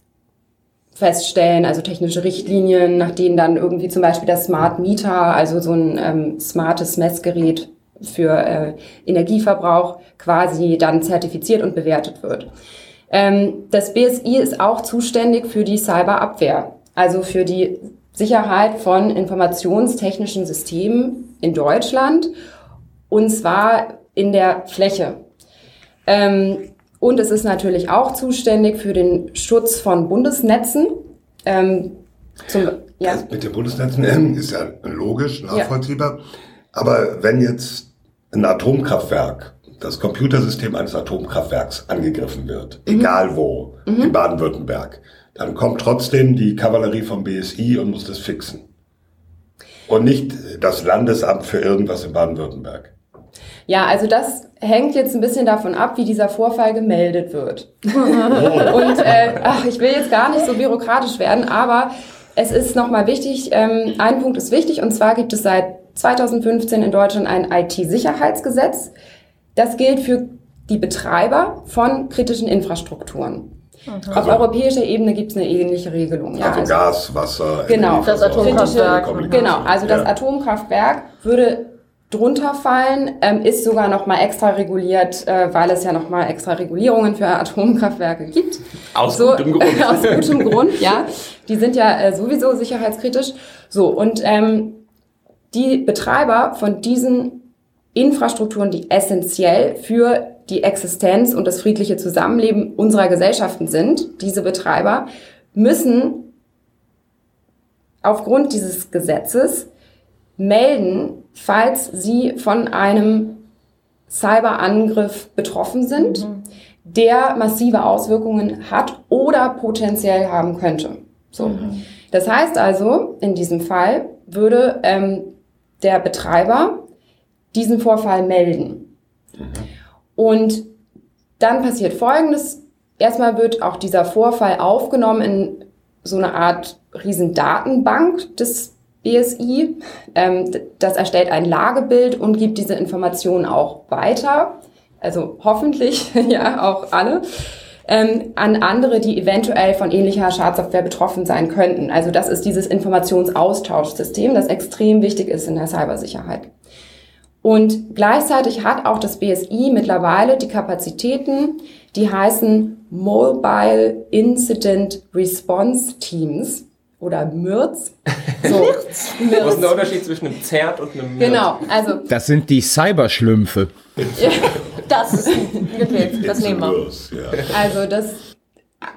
feststellen, also technische Richtlinien, nach denen dann irgendwie zum Beispiel das Smart Meter, also so ein ähm, smartes Messgerät für äh, Energieverbrauch quasi dann zertifiziert und bewertet wird. Ähm, das BSI ist auch zuständig für die Cyberabwehr, also für die Sicherheit von informationstechnischen Systemen in Deutschland und zwar in der Fläche. Ähm, und es ist natürlich auch zuständig für den Schutz von Bundesnetzen. Ähm,
zum, ja. Das mit den Bundesnetzen ist ja logisch, nachvollziehbar. Ja. Aber wenn jetzt ein Atomkraftwerk, das Computersystem eines Atomkraftwerks angegriffen wird, mhm. egal wo, mhm. in Baden-Württemberg, dann kommt trotzdem die Kavallerie vom BSI und muss das fixen. Und nicht das Landesamt für irgendwas in Baden-Württemberg.
Ja, also das hängt jetzt ein bisschen davon ab, wie dieser Vorfall gemeldet wird. *laughs* und äh, ach, ich will jetzt gar nicht so bürokratisch werden, aber es ist nochmal wichtig, ähm, ein Punkt ist wichtig, und zwar gibt es seit 2015 in Deutschland ein IT-Sicherheitsgesetz. Das gilt für die Betreiber von kritischen Infrastrukturen. Also, Auf europäischer Ebene gibt es eine ähnliche Regelung.
Ja, also, also Gas, Wasser,
genau, das Atomkraftwerk. Genau, also das Atomkraftwerk würde drunter fallen, ähm, ist sogar noch mal extra reguliert, äh, weil es ja noch mal extra Regulierungen für Atomkraftwerke gibt.
Aus so, gutem Grund. *laughs*
aus gutem Grund, ja. Die sind ja äh, sowieso sicherheitskritisch. So, und ähm, die Betreiber von diesen Infrastrukturen, die essentiell für die Existenz und das friedliche Zusammenleben unserer Gesellschaften sind, diese Betreiber, müssen aufgrund dieses Gesetzes melden, falls sie von einem Cyberangriff betroffen sind, mhm. der massive Auswirkungen hat oder potenziell haben könnte. So. Mhm. Das heißt also, in diesem Fall würde ähm, der Betreiber diesen Vorfall melden. Mhm. Und dann passiert Folgendes. Erstmal wird auch dieser Vorfall aufgenommen in so eine Art Riesendatenbank des BSI. Ähm, das erstellt ein Lagebild und gibt diese Informationen auch weiter. Also hoffentlich, *laughs* ja, auch alle. Ähm, an andere, die eventuell von ähnlicher Schadsoftware betroffen sein könnten. Also das ist dieses Informationsaustauschsystem, das extrem wichtig ist in der Cybersicherheit. Und gleichzeitig hat auch das BSI mittlerweile die Kapazitäten, die heißen Mobile Incident Response Teams oder MIRTs. *laughs*
So, MIRTs. Was ist der Unterschied zwischen einem Zert und einem
MIRT? Genau, also.
Das sind die Cyberschlümpfe.
das ist, okay, das nehmen wir. Also das,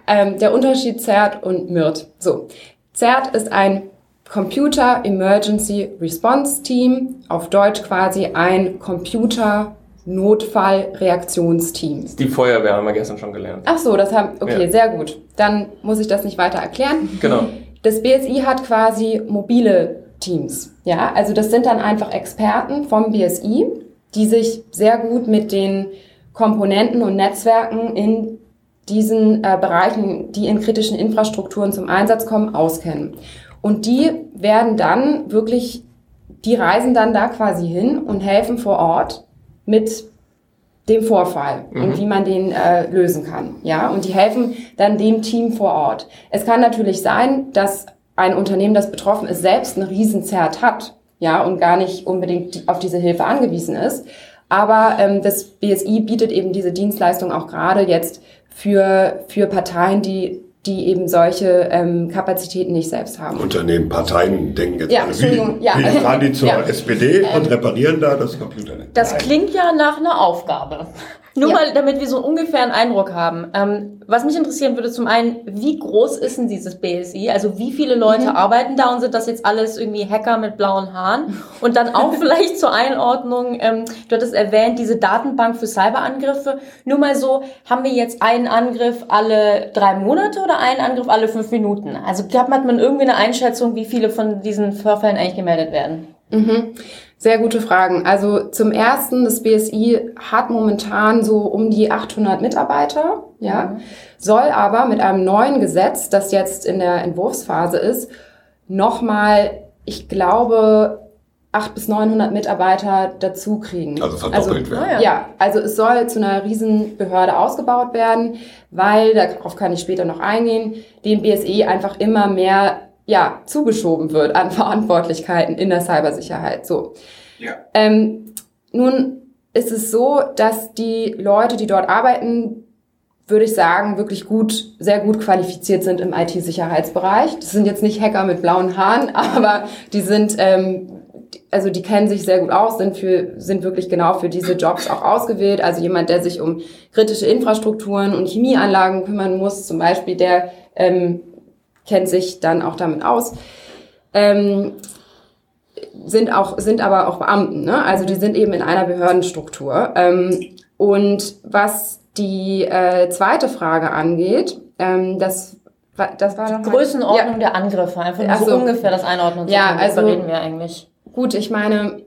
ähm, der Unterschied Zert und MIRT. So, Zert ist ein Computer Emergency Response Team, auf Deutsch quasi ein Computer Notfallreaktionsteam.
Die Feuerwehr haben wir gestern schon gelernt.
Ach so, das haben, okay, ja. sehr gut. Dann muss ich das nicht weiter erklären.
Genau.
Das BSI hat quasi mobile Teams. Ja, also das sind dann einfach Experten vom BSI, die sich sehr gut mit den Komponenten und Netzwerken in diesen äh, Bereichen, die in kritischen Infrastrukturen zum Einsatz kommen, auskennen. Und die werden dann wirklich, die reisen dann da quasi hin und helfen vor Ort mit dem Vorfall mhm. und wie man den äh, lösen kann. Ja, und die helfen dann dem Team vor Ort. Es kann natürlich sein, dass ein Unternehmen, das betroffen ist, selbst einen Riesenzert hat, ja, und gar nicht unbedingt auf diese Hilfe angewiesen ist. Aber ähm, das BSI bietet eben diese Dienstleistung auch gerade jetzt für, für Parteien, die die eben solche ähm, Kapazitäten nicht selbst haben.
Unternehmen, Parteien denken jetzt ja, alle, wie, ja. wie fahren die zur ja. SPD und ähm, reparieren da das Computernet.
Das klingt ja nach einer Aufgabe. Nur ja. mal, damit wir so ungefähr einen Eindruck haben. Ähm, was mich interessieren würde, zum einen, wie groß ist denn dieses BSI? Also wie viele Leute mhm. arbeiten da und sind das jetzt alles irgendwie Hacker mit blauen Haaren? Und dann auch *laughs* vielleicht zur Einordnung, ähm, du hattest erwähnt, diese Datenbank für Cyberangriffe. Nur mal so, haben wir jetzt einen Angriff alle drei Monate oder einen Angriff alle fünf Minuten? Also hat man irgendwie eine Einschätzung, wie viele von diesen Vorfällen eigentlich gemeldet werden?
Mhm. Sehr gute Fragen. Also zum ersten, das BSI hat momentan so um die 800 Mitarbeiter, ja, mhm. soll aber mit einem neuen Gesetz, das jetzt in der Entwurfsphase ist, nochmal, ich glaube, 800 bis 900 Mitarbeiter dazu kriegen.
Also verdoppelt
also,
werden.
Ja, also es soll zu einer Riesenbehörde ausgebaut werden, weil, darauf kann ich später noch eingehen, dem BSI einfach immer mehr ja, zugeschoben wird an *laughs* Verantwortlichkeiten in der Cybersicherheit. So. Ja. Ähm, nun ist es so, dass die Leute, die dort arbeiten, würde ich sagen, wirklich gut, sehr gut qualifiziert sind im IT-Sicherheitsbereich. Das sind jetzt nicht Hacker mit blauen Haaren, *laughs* aber die sind, ähm, also die kennen sich sehr gut aus, sind für, sind wirklich genau für diese Jobs auch ausgewählt. Also jemand, der sich um kritische Infrastrukturen und Chemieanlagen kümmern muss, zum Beispiel, der ähm, kennt sich dann auch damit aus. Ähm, sind auch sind aber auch Beamten, ne? Also die sind eben in einer Behördenstruktur. Ähm, und was die äh, zweite Frage angeht, ähm, das das war
die Größenordnung ja. der Angriffe, einfach nur also, so ungefähr das Einordnen
ja. Also, reden wir eigentlich. Gut, ich meine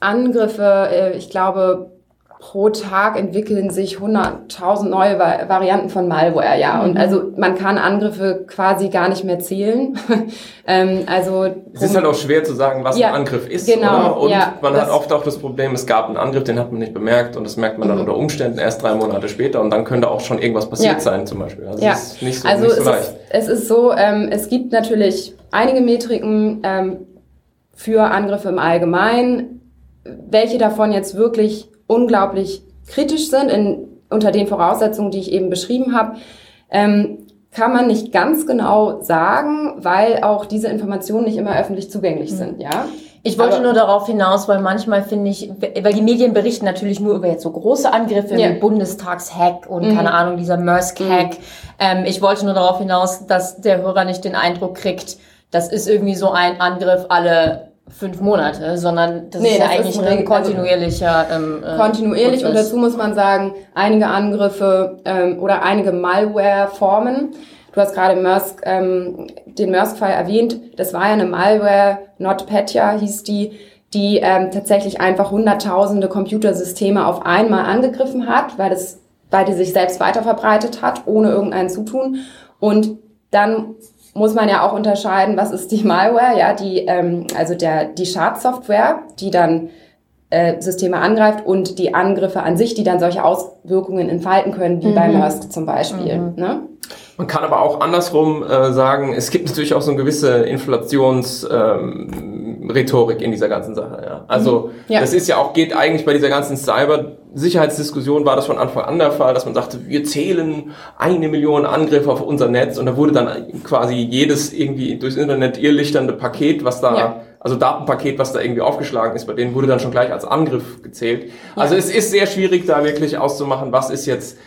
Angriffe, äh, ich glaube pro Tag entwickeln sich 100.000 neue Varianten von Malware, ja. Und mhm. also man kann Angriffe quasi gar nicht mehr zählen. *laughs* ähm, also
es ist halt auch schwer zu sagen, was ja, ein Angriff ist,
genau,
oder? Und ja, man hat oft auch das Problem, es gab einen Angriff, den hat man nicht bemerkt und das merkt man dann mhm. unter Umständen erst drei Monate später und dann könnte auch schon irgendwas passiert ja. sein, zum Beispiel.
Also ja. es ist nicht so, also nicht so es leicht. Ist, es ist so, ähm, es gibt natürlich einige Metriken ähm, für Angriffe im Allgemeinen. Welche davon jetzt wirklich unglaublich kritisch sind, in, unter den Voraussetzungen, die ich eben beschrieben habe, ähm, kann man nicht ganz genau sagen, weil auch diese Informationen nicht immer öffentlich zugänglich sind, ja.
Ich wollte Aber, nur darauf hinaus, weil manchmal finde ich, weil die Medien berichten natürlich nur über jetzt so große Angriffe ja. wie Bundestagshack und mhm. keine Ahnung, dieser Maersk-Hack. Mhm. Ähm, ich wollte nur darauf hinaus, dass der Hörer nicht den Eindruck kriegt, das ist irgendwie so ein Angriff alle fünf Monate, sondern das nee, ist ja das eigentlich ist ein, ein kontinuierlicher
ähm, äh, kontinuierlich und dazu muss man sagen, einige Angriffe ähm, oder einige Malware-Formen. Du hast gerade Maersk, ähm, den Maersk-Fall erwähnt. Das war ja eine Malware, NotPetya hieß die, die ähm, tatsächlich einfach hunderttausende Computersysteme auf einmal angegriffen hat, weil das, weil die sich selbst weiterverbreitet hat, ohne irgendein Zutun. Und dann muss man ja auch unterscheiden, was ist die Malware, ja, die, ähm, also der, die Schadsoftware, die dann äh, Systeme angreift und die Angriffe an sich, die dann solche Auswirkungen entfalten können, wie mhm. bei Maersk zum Beispiel. Mhm. Ne?
Man kann aber auch andersrum äh, sagen, es gibt natürlich auch so eine gewisse Inflationsrhetorik ähm, in dieser ganzen Sache. Ja. Also mhm. ja. das ist ja auch, geht eigentlich bei dieser ganzen Cyber-Sicherheitsdiskussion war das von Anfang an der Fall, dass man sagte, wir zählen eine Million Angriffe auf unser Netz und da wurde dann quasi jedes irgendwie durchs Internet irrlichternde Paket, was da ja also Datenpaket, was da irgendwie aufgeschlagen ist, bei denen wurde dann schon gleich als Angriff gezählt. Also es ist sehr schwierig, da wirklich auszumachen, was ist jetzt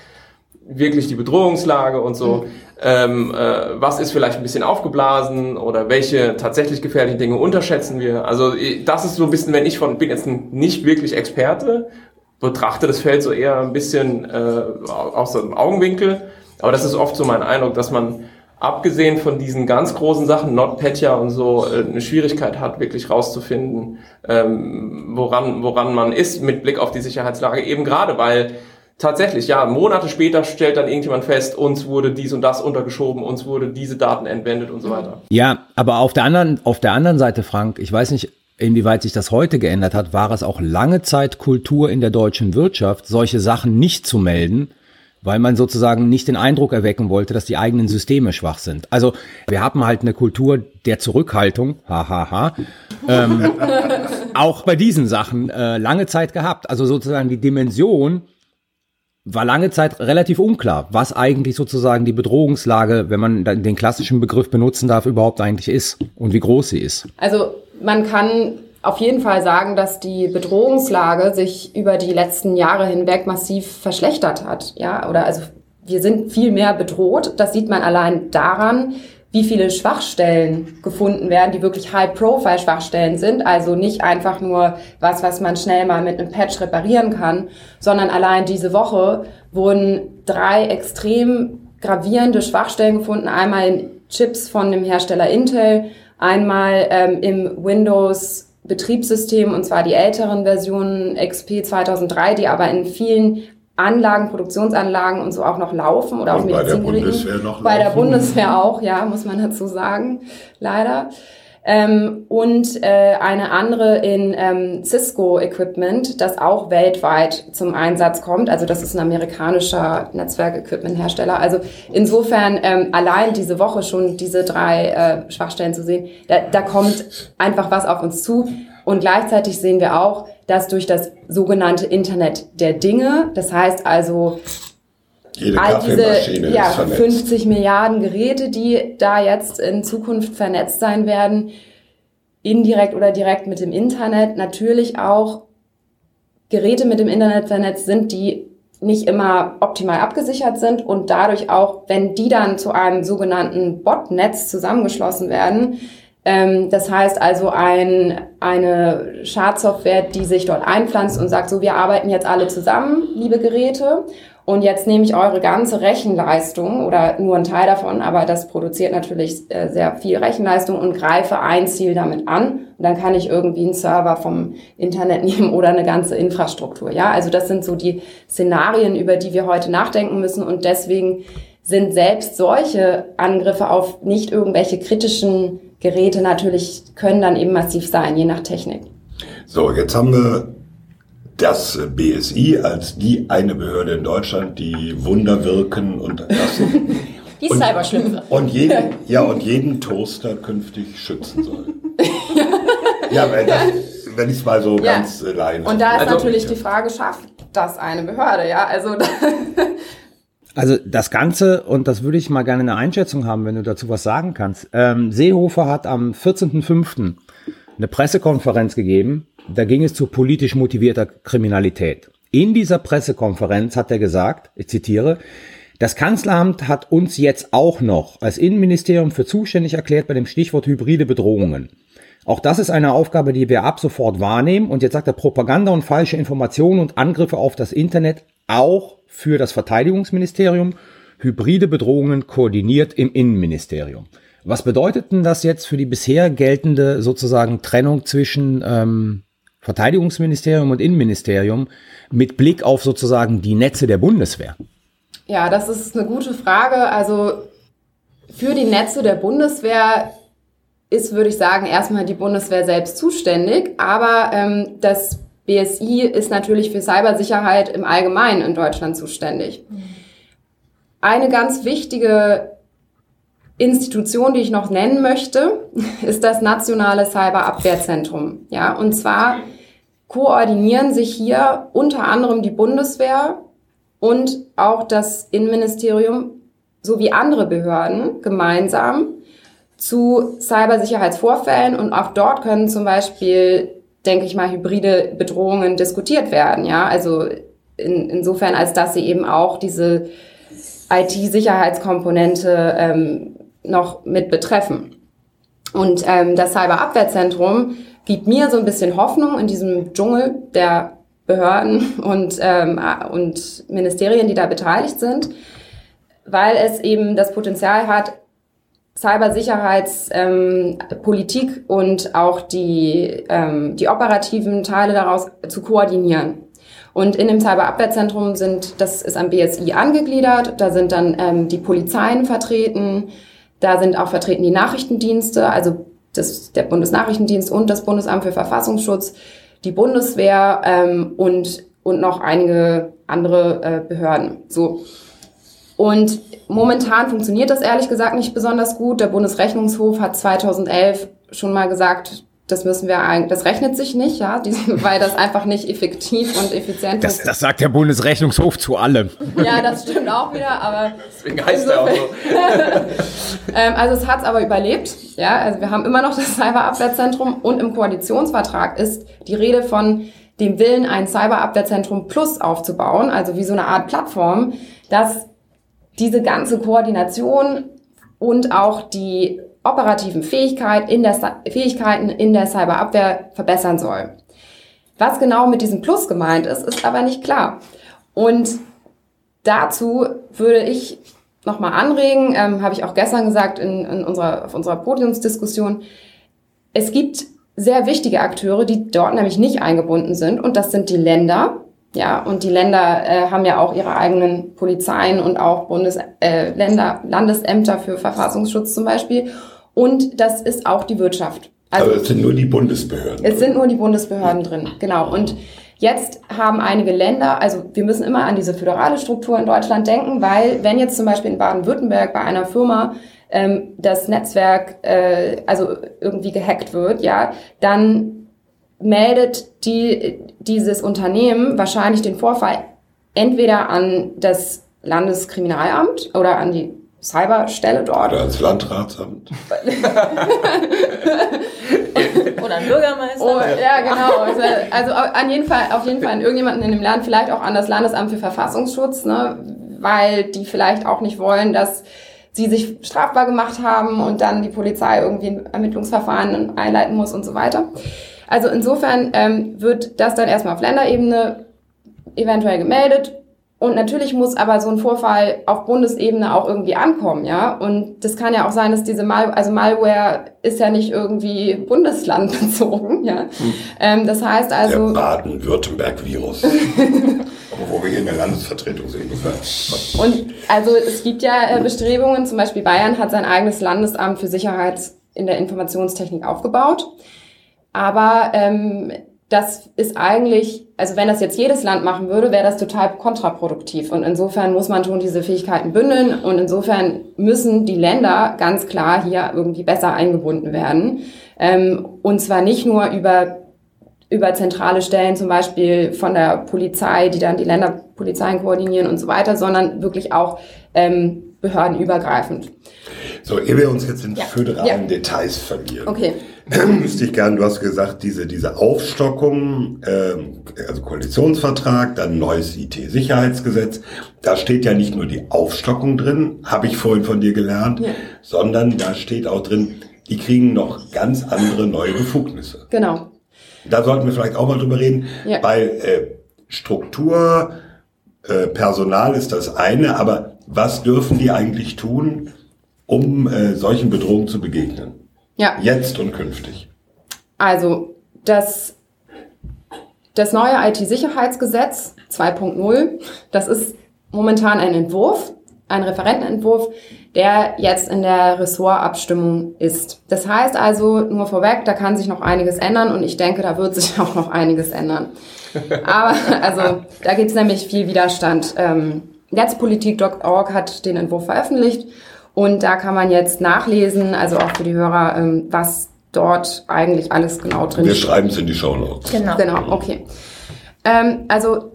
wirklich die Bedrohungslage und so. Mhm. Ähm, äh, was ist vielleicht ein bisschen aufgeblasen oder welche tatsächlich gefährlichen Dinge unterschätzen wir? Also das ist so ein bisschen, wenn ich von bin jetzt nicht wirklich Experte, betrachte das Feld so eher ein bisschen äh, aus dem Augenwinkel. Aber das ist oft so mein Eindruck, dass man abgesehen von diesen ganz großen Sachen, NotPetya und so, äh, eine Schwierigkeit hat, wirklich rauszufinden, ähm, woran, woran man ist mit Blick auf die Sicherheitslage. Eben gerade, weil tatsächlich, ja, Monate später stellt dann irgendjemand fest, uns wurde dies und das untergeschoben, uns wurde diese Daten entwendet und so weiter.
Ja, aber auf der anderen, auf der anderen Seite, Frank, ich weiß nicht, inwieweit sich das heute geändert hat, war es auch lange Zeit Kultur in der deutschen Wirtschaft, solche Sachen nicht zu melden, weil man sozusagen nicht den Eindruck erwecken wollte, dass die eigenen Systeme schwach sind. Also wir haben halt eine Kultur der Zurückhaltung, hahaha, ha, ha, ähm, *laughs* auch bei diesen Sachen äh, lange Zeit gehabt. Also sozusagen die Dimension war lange Zeit relativ unklar, was eigentlich sozusagen die Bedrohungslage, wenn man den klassischen Begriff benutzen darf, überhaupt eigentlich ist und wie groß sie ist.
Also man kann auf jeden Fall sagen, dass die Bedrohungslage sich über die letzten Jahre hinweg massiv verschlechtert hat. Ja, oder also wir sind viel mehr bedroht. Das sieht man allein daran, wie viele Schwachstellen gefunden werden, die wirklich High-Profile-Schwachstellen sind. Also nicht einfach nur was, was man schnell mal mit einem Patch reparieren kann, sondern allein diese Woche wurden drei extrem gravierende Schwachstellen gefunden. Einmal in Chips von dem Hersteller Intel, einmal ähm, im Windows Betriebssystem, und zwar die älteren Versionen XP 2003, die aber in vielen Anlagen, Produktionsanlagen und so auch noch laufen oder und auch Medizingeräten. Bei der Bundeswehr noch Bei laufen. der Bundeswehr auch, ja, muss man dazu sagen, leider. Ähm, und äh, eine andere in ähm, Cisco Equipment, das auch weltweit zum Einsatz kommt. Also das ist ein amerikanischer Netzwerk-Equipment-Hersteller. Also insofern ähm, allein diese Woche schon diese drei äh, Schwachstellen zu sehen, da, da kommt einfach was auf uns zu. Und gleichzeitig sehen wir auch, dass durch das sogenannte Internet der Dinge, das heißt also
jede all diese
ja, 50 Milliarden Geräte, die da jetzt in Zukunft vernetzt sein werden, indirekt oder direkt mit dem Internet, natürlich auch Geräte mit dem Internet vernetzt sind, die nicht immer optimal abgesichert sind und dadurch auch, wenn die dann zu einem sogenannten Botnetz zusammengeschlossen werden, ähm, das heißt also ein, eine Schadsoftware, die sich dort einpflanzt und sagt, so wir arbeiten jetzt alle zusammen, liebe Geräte, und jetzt nehme ich eure ganze Rechenleistung oder nur ein Teil davon, aber das produziert natürlich äh, sehr viel Rechenleistung und greife ein Ziel damit an. Und dann kann ich irgendwie einen Server vom Internet *laughs* nehmen oder eine ganze Infrastruktur. Ja, also das sind so die Szenarien, über die wir heute nachdenken müssen. Und deswegen sind selbst solche Angriffe auf nicht irgendwelche kritischen Geräte natürlich, können dann eben massiv sein, je nach Technik.
So, jetzt haben wir das BSI als die eine Behörde in Deutschland, die Wunder wirken und das *laughs*
die Cyberschlümpfe.
Und jeden, ja, und jeden Toaster künftig schützen soll. *laughs* ja, wenn, wenn ich es mal so ja. ganz leiden.
Und da ist also, natürlich die Frage, schafft das eine Behörde? Ja, also *laughs*
Also das Ganze, und das würde ich mal gerne eine Einschätzung haben, wenn du dazu was sagen kannst. Ähm, Seehofer hat am 14.05. eine Pressekonferenz gegeben, da ging es zu politisch motivierter Kriminalität. In dieser Pressekonferenz hat er gesagt, ich zitiere, das Kanzleramt hat uns jetzt auch noch als Innenministerium für zuständig erklärt bei dem Stichwort hybride Bedrohungen. Auch das ist eine Aufgabe, die wir ab sofort wahrnehmen. Und jetzt sagt er Propaganda und falsche Informationen und Angriffe auf das Internet auch für das Verteidigungsministerium, hybride Bedrohungen koordiniert im Innenministerium. Was bedeutet denn das jetzt für die bisher geltende sozusagen Trennung zwischen ähm, Verteidigungsministerium und Innenministerium mit Blick auf sozusagen die Netze der Bundeswehr?
Ja, das ist eine gute Frage. Also für die Netze der Bundeswehr ist, würde ich sagen, erstmal die Bundeswehr selbst zuständig. Aber ähm, das BSI ist natürlich für Cybersicherheit im Allgemeinen in Deutschland zuständig. Eine ganz wichtige Institution, die ich noch nennen möchte, *laughs* ist das Nationale Cyberabwehrzentrum. Ja, und zwar koordinieren sich hier unter anderem die Bundeswehr und auch das Innenministerium sowie andere Behörden gemeinsam zu Cybersicherheitsvorfällen und auch dort können zum Beispiel, denke ich mal, hybride Bedrohungen diskutiert werden. Ja, also in, insofern, als dass sie eben auch diese IT-Sicherheitskomponente ähm, noch mit betreffen. Und ähm, das Cyberabwehrzentrum gibt mir so ein bisschen Hoffnung in diesem Dschungel der Behörden *laughs* und, ähm, und Ministerien, die da beteiligt sind, weil es eben das Potenzial hat, Cybersicherheitspolitik ähm, und auch die, ähm, die operativen Teile daraus zu koordinieren. Und in dem Cyberabwehrzentrum sind, das ist am BSI angegliedert, da sind dann ähm, die Polizeien vertreten, da sind auch vertreten die Nachrichtendienste, also das, der Bundesnachrichtendienst und das Bundesamt für Verfassungsschutz, die Bundeswehr ähm, und, und noch einige andere äh, Behörden. So. Und momentan funktioniert das ehrlich gesagt nicht besonders gut. Der Bundesrechnungshof hat 2011 schon mal gesagt, das müssen wir eigentlich, das rechnet sich nicht, ja, *laughs* weil das einfach nicht effektiv und effizient
das, ist. Das sagt der Bundesrechnungshof zu allem.
Ja, das stimmt auch wieder, aber.
Deswegen heißt er auch so. *laughs*
ähm, also es hat es aber überlebt, ja, also wir haben immer noch das Cyberabwehrzentrum und im Koalitionsvertrag ist die Rede von dem Willen, ein Cyberabwehrzentrum Plus aufzubauen, also wie so eine Art Plattform, dass diese ganze Koordination und auch die operativen Fähigkeit in der, Fähigkeiten in der Cyberabwehr verbessern soll. Was genau mit diesem Plus gemeint ist, ist aber nicht klar. Und dazu würde ich nochmal anregen, ähm, habe ich auch gestern gesagt in, in unserer, auf unserer Podiumsdiskussion, es gibt sehr wichtige Akteure, die dort nämlich nicht eingebunden sind und das sind die Länder. Ja, und die Länder äh, haben ja auch ihre eigenen Polizeien und auch Bundes, äh, Länder, Landesämter für Verfassungsschutz zum Beispiel. Und das ist auch die Wirtschaft.
Also, Aber es sind nur die Bundesbehörden.
Es sind nur die Bundesbehörden drin, genau. Und jetzt haben einige Länder, also wir müssen immer an diese föderale Struktur in Deutschland denken, weil wenn jetzt zum Beispiel in Baden-Württemberg bei einer Firma ähm, das Netzwerk äh, also irgendwie gehackt wird, ja, dann meldet die, dieses Unternehmen wahrscheinlich den Vorfall entweder an das Landeskriminalamt oder an die Cyberstelle dort.
Oder ans Landratsamt. *laughs*
Oder ein Bürgermeister. Oh, ja, genau. Also, also an jeden Fall, auf jeden Fall an irgendjemanden in dem Land, vielleicht auch an das Landesamt für Verfassungsschutz, ne, weil die vielleicht auch nicht wollen, dass sie sich strafbar gemacht haben und dann die Polizei irgendwie ein Ermittlungsverfahren einleiten muss und so weiter. Also insofern ähm, wird das dann erstmal auf Länderebene eventuell gemeldet und natürlich muss aber so ein Vorfall auf Bundesebene auch irgendwie ankommen, ja. Und das kann ja auch sein, dass diese Mal, also Malware ist ja nicht irgendwie bundeslandbezogen, *laughs* ja. Hm. Ähm, das heißt also.
Der Baden-Württemberg-Virus. *laughs* wo wir hier in der Landesvertretung sind.
Und also es gibt ja äh, Bestrebungen, zum Beispiel Bayern hat sein eigenes Landesamt für Sicherheit in der Informationstechnik aufgebaut. Aber ähm, das ist eigentlich, also wenn das jetzt jedes Land machen würde, wäre das total kontraproduktiv. Und insofern muss man schon diese Fähigkeiten bündeln und insofern müssen die Länder ganz klar hier irgendwie besser eingebunden werden. Ähm, und zwar nicht nur über über zentrale Stellen, zum Beispiel von der Polizei, die dann die Länderpolizeien koordinieren und so weiter, sondern wirklich auch ähm, behördenübergreifend.
So, ehe wir uns jetzt in ja. föderalen ja. Details verlieren.
Okay. *clears throat*
Müsste ich gern, du hast gesagt, diese, diese Aufstockung, äh, also Koalitionsvertrag, dann neues IT-Sicherheitsgesetz, da steht ja nicht nur die Aufstockung drin, habe ich vorhin von dir gelernt, ja. sondern da steht auch drin, die kriegen noch ganz andere neue Befugnisse.
Genau.
Da sollten wir vielleicht auch mal drüber reden,
Ja.
weil äh, Struktur, äh, Personal ist das eine, aber was dürfen die eigentlich tun, um äh, solchen Bedrohungen zu begegnen?
Ja.
Jetzt und künftig.
Also das, das neue IT-Sicherheitsgesetz 2.0, das ist momentan ein Entwurf, ein Referentenentwurf, der jetzt in der Ressortabstimmung ist. Das heißt also, nur vorweg, da kann sich noch einiges ändern und ich denke, da wird sich *laughs* auch noch einiges ändern. Aber also da gibt es nämlich viel Widerstand. Ähm, Netzpolitik.org hat den Entwurf veröffentlicht und da kann man jetzt nachlesen, also auch für die Hörer, ähm, was dort eigentlich alles genau drin
Wir
steht.
schreiben es in die Shownotes.
Genau.
Genau, okay. Ähm, also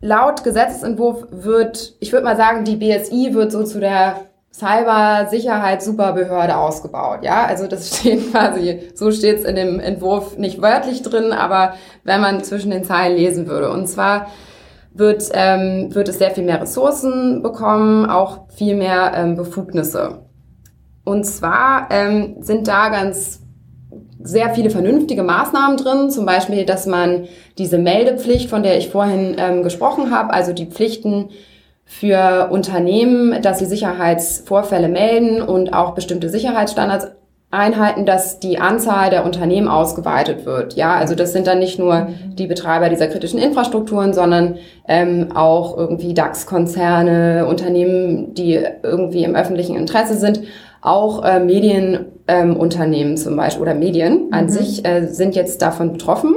laut Gesetzesentwurf wird, ich würde mal sagen, die BSI wird so zu der Cybersicherheits-Superbehörde ausgebaut. Ja, also das *laughs* steht quasi, so steht es in dem Entwurf nicht wörtlich drin, aber wenn man zwischen den Zeilen lesen würde. Und zwar wird, ähm, wird es sehr viel mehr Ressourcen bekommen, auch viel mehr ähm, Befugnisse. Und zwar ähm, sind da ganz sehr viele vernünftige Maßnahmen drin, zum Beispiel, dass man diese Meldepflicht, von der ich vorhin ähm, gesprochen habe, also die Pflichten für Unternehmen, dass sie Sicherheitsvorfälle melden und auch bestimmte Sicherheitsstandards einhalten, dass die Anzahl der Unternehmen ausgeweitet wird. Ja, also das sind dann nicht nur die Betreiber dieser kritischen Infrastrukturen, sondern ähm, auch irgendwie DAX-Konzerne, Unternehmen, die irgendwie im öffentlichen Interesse sind, auch äh, Medienunternehmen ähm, zum Beispiel oder Medien an sich äh, sind jetzt davon betroffen.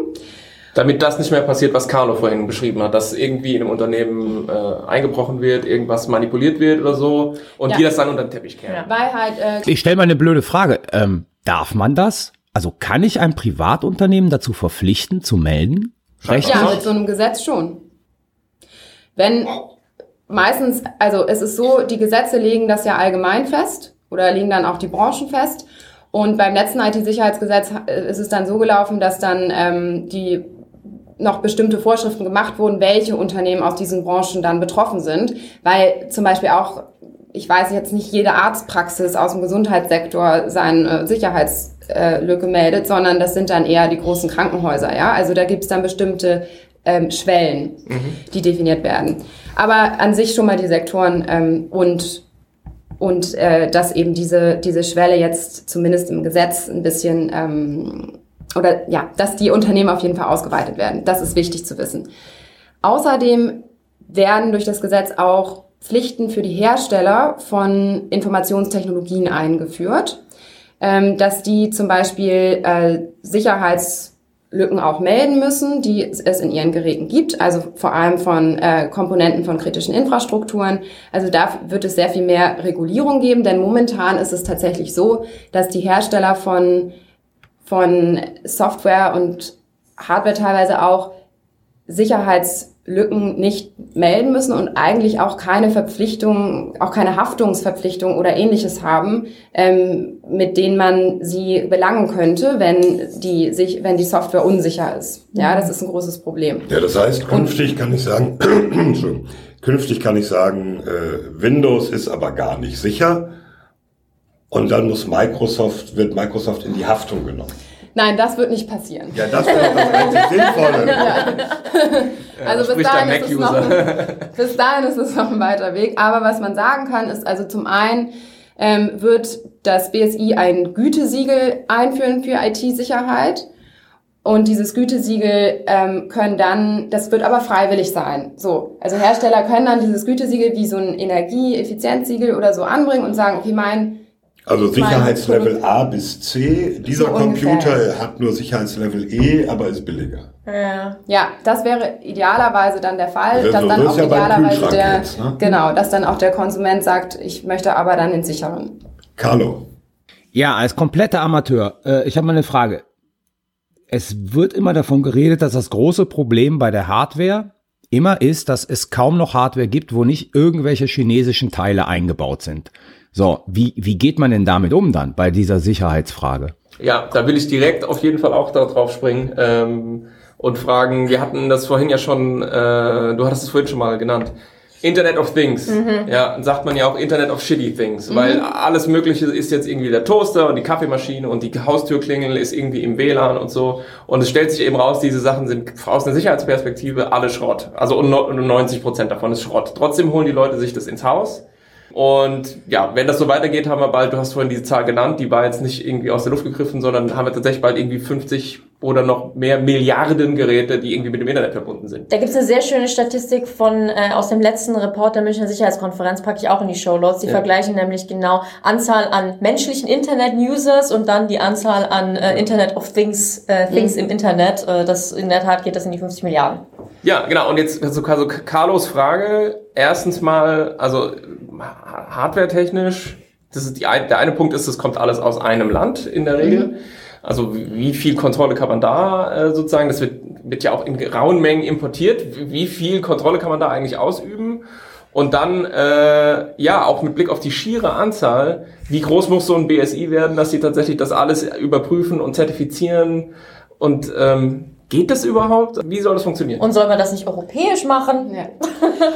Damit das nicht mehr passiert, was Carlo vorhin beschrieben hat, dass irgendwie in einem Unternehmen äh, eingebrochen wird, irgendwas manipuliert wird oder so und
Ja.
die das dann unter den Teppich kehren.
Weil halt äh,
Ich stelle mal eine blöde Frage. Ähm, darf man das? Also kann ich ein Privatunternehmen dazu verpflichten, zu melden?
Ja, mit so einem Gesetz schon. Wenn meistens, also es ist so, die Gesetze legen das ja allgemein fest oder legen dann auch die Branchen fest. Und beim letzten IT-Sicherheitsgesetz ist es dann so gelaufen, dass dann ähm, die noch bestimmte Vorschriften gemacht wurden, welche Unternehmen aus diesen Branchen dann betroffen sind, weil zum Beispiel auch, ich weiß jetzt nicht, jede Arztpraxis aus dem Gesundheitssektor seine Sicherheitslücke meldet, sondern das sind dann eher die großen Krankenhäuser, ja. Also da gibt's dann bestimmte ähm, Schwellen, die definiert werden. Aber an sich schon mal die Sektoren ähm, und und äh, dass eben diese diese Schwelle jetzt zumindest im Gesetz ein bisschen ähm, oder ja, dass die Unternehmen auf jeden Fall ausgeweitet werden. Das ist wichtig zu wissen. Außerdem werden durch das Gesetz auch Pflichten für die Hersteller von Informationstechnologien eingeführt, ähm, dass die zum Beispiel äh, Sicherheitslücken auch melden müssen, die es in ihren Geräten gibt, also vor allem von äh, Komponenten von kritischen Infrastrukturen. Also da wird es sehr viel mehr Regulierung geben, denn momentan ist es tatsächlich so, dass die Hersteller von von Software und Hardware teilweise auch Sicherheitslücken nicht melden müssen und eigentlich auch keine Verpflichtung, auch keine Haftungsverpflichtung oder ähnliches haben, ähm, mit denen man sie belangen könnte, wenn die sich, wenn die Software unsicher ist. Ja, das ist ein großes Problem.
Ja, das heißt, künftig kann ich sagen, *clears throat* Entschuldigung, künftig kann ich sagen, äh, Windows ist aber gar nicht sicher. Und dann muss Microsoft, wird Microsoft in die Haftung genommen.
Nein, das wird nicht passieren.
Ja, das wäre das einzig Sinnvolle.
Also bis dahin, ist es noch,
Mac-User. *laughs*
bis dahin ist es noch ein weiter Weg. Aber was man sagen kann, ist also zum einen ähm, wird das BSI ein Gütesiegel einführen für IT-Sicherheit. Und dieses Gütesiegel ähm, können dann, das wird aber freiwillig sein. So, also Hersteller können dann dieses Gütesiegel wie so ein Energieeffizienzsiegel oder so anbringen und sagen, okay, mein
Also Sicherheitslevel A bis C. Dieser
So.
Computer hat nur Sicherheitslevel E, aber ist billiger.
Ja, das wäre idealerweise dann der Fall,
So
dass dann auch
ja
idealerweise der,
jetzt, ne?
genau, dass dann auch der Konsument sagt, ich möchte aber dann den sicheren.
Carlo.
Ja, als kompletter Amateur. Äh, ich habe mal eine Frage. Es wird immer davon geredet, dass das große Problem bei der Hardware immer ist, dass es kaum noch Hardware gibt, wo nicht irgendwelche chinesischen Teile eingebaut sind. So, wie, wie geht man denn damit um dann bei dieser Sicherheitsfrage?
Ja, da will ich direkt auf jeden Fall auch darauf springen ähm, und fragen, wir hatten das vorhin ja schon, äh, du hattest es vorhin schon mal genannt, Internet of Things. Mhm. Ja, sagt man ja auch Internet of Shitty Things, mhm. weil alles Mögliche ist jetzt irgendwie der Toaster und die Kaffeemaschine und die Haustürklingel ist irgendwie im WLAN und so. Und es stellt sich eben raus, diese Sachen sind aus einer Sicherheitsperspektive alle Schrott. Also 90 Prozent davon ist Schrott. Trotzdem holen die Leute sich das ins Haus. Und ja, wenn das so weitergeht, haben wir bald, du hast vorhin diese Zahl genannt, die war jetzt nicht irgendwie aus der Luft gegriffen, sondern haben wir tatsächlich bald irgendwie 50 oder noch mehr Milliarden Geräte, die irgendwie mit dem Internet verbunden sind.
Da gibt es eine sehr schöne Statistik von äh, aus dem letzten Report der Münchner Sicherheitskonferenz, packe ich auch in die Show Notes. Die ja. vergleichen nämlich genau Anzahl an menschlichen Internet-Users und dann die Anzahl an äh, Internet of Things, äh, Things mhm. im Internet. Äh, das in der Tat geht das in die 50 Milliarden.
Ja, genau. Und jetzt also, also Carlos Frage. Erstens mal, also hardware-technisch, das ist die, der eine Punkt ist, es kommt alles aus einem Land in der Regel. Mhm. Also wie viel Kontrolle kann man da äh, sozusagen, das wird, wird ja auch in rauen Mengen importiert, wie viel Kontrolle kann man da eigentlich ausüben? Und dann, äh, ja, auch mit Blick auf die schiere Anzahl, wie groß muss so ein BSI werden, dass sie tatsächlich das alles überprüfen und zertifizieren und ähm, Geht das überhaupt? Wie soll das funktionieren?
Und soll man das nicht europäisch machen?
Ja. *laughs*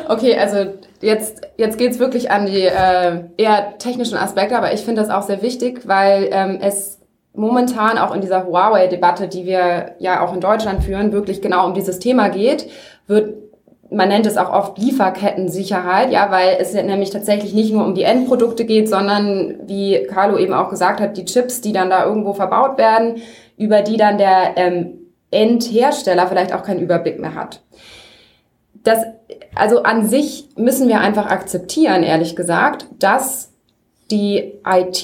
Okay, also jetzt, jetzt geht's wirklich an die äh, eher technischen Aspekte, aber ich finde das auch sehr wichtig, weil ähm, es momentan auch in dieser Huawei-Debatte, die wir ja auch in Deutschland führen, wirklich genau um dieses Thema geht, wird man nennt es auch oft Lieferkettensicherheit, ja, weil es nämlich tatsächlich nicht nur um die Endprodukte geht, sondern wie Carlo eben auch gesagt hat, die Chips, die dann da irgendwo verbaut werden, über die dann der ähm, Endhersteller vielleicht auch keinen Überblick mehr hat. Das, also an sich müssen wir einfach akzeptieren, ehrlich gesagt, dass die IT,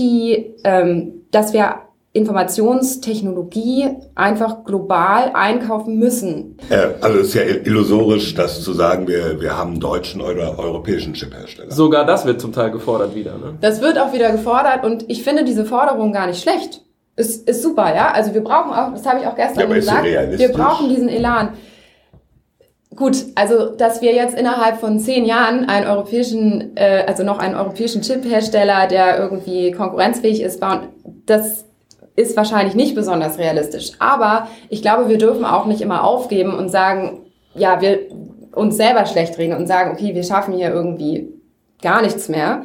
ähm, dass wir Informationstechnologie einfach global einkaufen müssen.
Äh, also es ist ja illusorisch, das zu sagen, wir, wir haben einen deutschen oder europäischen Chiphersteller.
Sogar das wird zum Teil gefordert wieder. Ne?
Das wird auch wieder gefordert und ich finde diese Forderung gar nicht schlecht. Ist, ist super, ja. Also wir brauchen auch, das habe ich auch gestern ja, gesagt, wir brauchen diesen Elan. Gut, also dass wir jetzt innerhalb von zehn Jahren einen europäischen, äh, also noch einen europäischen Chip-Hersteller, der irgendwie konkurrenzfähig ist, bauen, das ist wahrscheinlich nicht besonders realistisch. Aber ich glaube, wir dürfen auch nicht immer aufgeben und sagen, ja, wir uns selber schlecht reden und sagen, okay, wir schaffen hier irgendwie gar nichts mehr.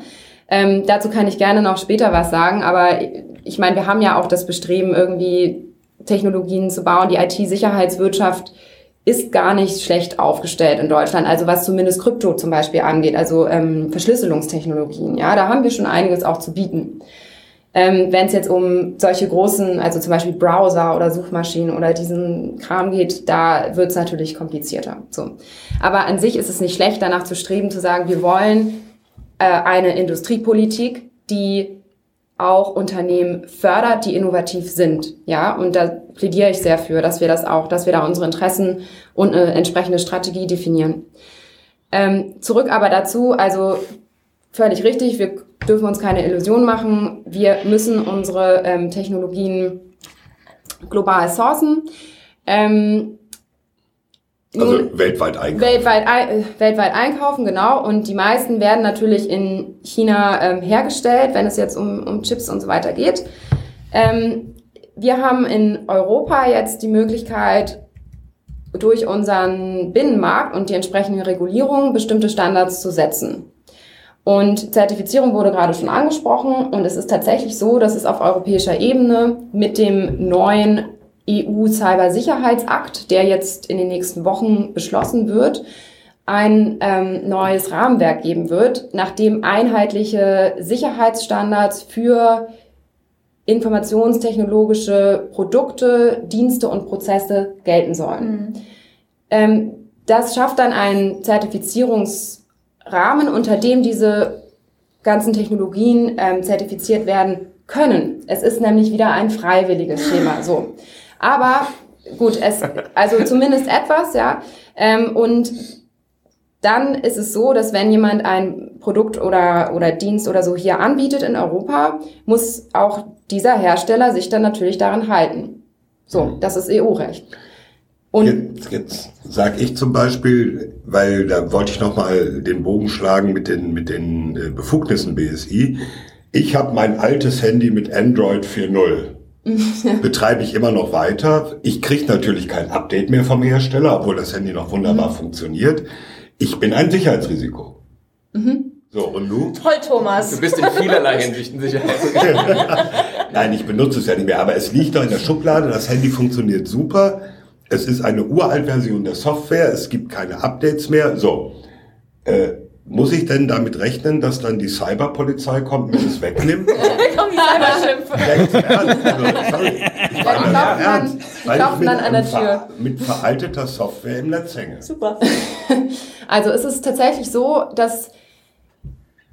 Ähm, dazu kann ich gerne noch später was sagen, aber ich meine, wir haben ja auch das Bestreben, irgendwie Technologien zu bauen. Die IT-Sicherheitswirtschaft ist gar nicht schlecht aufgestellt in Deutschland, also was zumindest Krypto zum Beispiel angeht, also ähm, Verschlüsselungstechnologien. Ja, da haben wir schon einiges auch zu bieten. Ähm, Wenn es jetzt um solche großen, also zum Beispiel Browser oder Suchmaschinen oder diesen Kram geht, da wird es natürlich komplizierter. So. Aber an sich ist es nicht schlecht, danach zu streben, zu sagen, wir wollen äh, eine Industriepolitik, die auch Unternehmen fördert, die innovativ sind. Ja, und da plädiere ich sehr für, dass wir das auch, dass wir da unsere Interessen und eine entsprechende Strategie definieren. Ähm, zurück aber dazu, also völlig richtig, wir dürfen uns keine Illusion machen. Wir müssen unsere ähm, Technologien global sourcen. Ähm,
also weltweit einkaufen.
Weltweit, äh, weltweit einkaufen, genau. Und die meisten werden natürlich in China ähm, hergestellt, wenn es jetzt um, um Chips und so weiter geht. Ähm, wir haben in Europa jetzt die Möglichkeit, durch unseren Binnenmarkt und die entsprechende Regulierung bestimmte Standards zu setzen. Und Zertifizierung wurde gerade schon angesprochen und es ist tatsächlich so, dass es auf europäischer Ebene mit dem neuen EU-Cybersicherheitsakt, der jetzt in den nächsten Wochen beschlossen wird, ein ähm, neues Rahmenwerk geben wird, nachdem einheitliche Sicherheitsstandards für informationstechnologische Produkte, Dienste und Prozesse gelten sollen. Mhm. Ähm, das schafft dann einen Zertifizierungs Rahmen, unter dem diese ganzen Technologien ähm, zertifiziert werden können. Es ist nämlich wieder ein freiwilliges Schema. *laughs* So, aber gut, es also zumindest etwas, ja. Ähm, und dann ist es so, dass wenn jemand ein Produkt oder, oder Dienst oder so hier anbietet in Europa, muss auch dieser Hersteller sich dann natürlich daran halten. So, das ist EU-Recht.
Und jetzt, jetzt sage ich zum Beispiel, weil da wollte ich nochmal den Bogen schlagen mit den, mit den äh, Befugnissen BSI. Ich habe mein altes Handy mit Android 4.0. *laughs* Betreibe ich immer noch weiter. Ich kriege natürlich kein Update mehr vom Hersteller, obwohl das Handy noch wunderbar mhm. funktioniert. Ich bin ein Sicherheitsrisiko. Mhm. So, und du?
Toll, Thomas.
Du bist in vielerlei Hinsichten Sicherheit. *laughs*
Nein, ich benutze es ja nicht mehr, aber es liegt doch in der Schublade, das Handy funktioniert super. Es ist eine uralt Version der Software, es gibt keine Updates mehr. So, äh, muss ich denn damit rechnen, dass dann die Cyberpolizei kommt und es wegnimmt? *laughs*
kommen die Cyberschimpfe.
Ich meine das ernst, weil ich mit, an der Tür. mit veralteter Software im Netz hänge.
Super.
Also es ist tatsächlich so, dass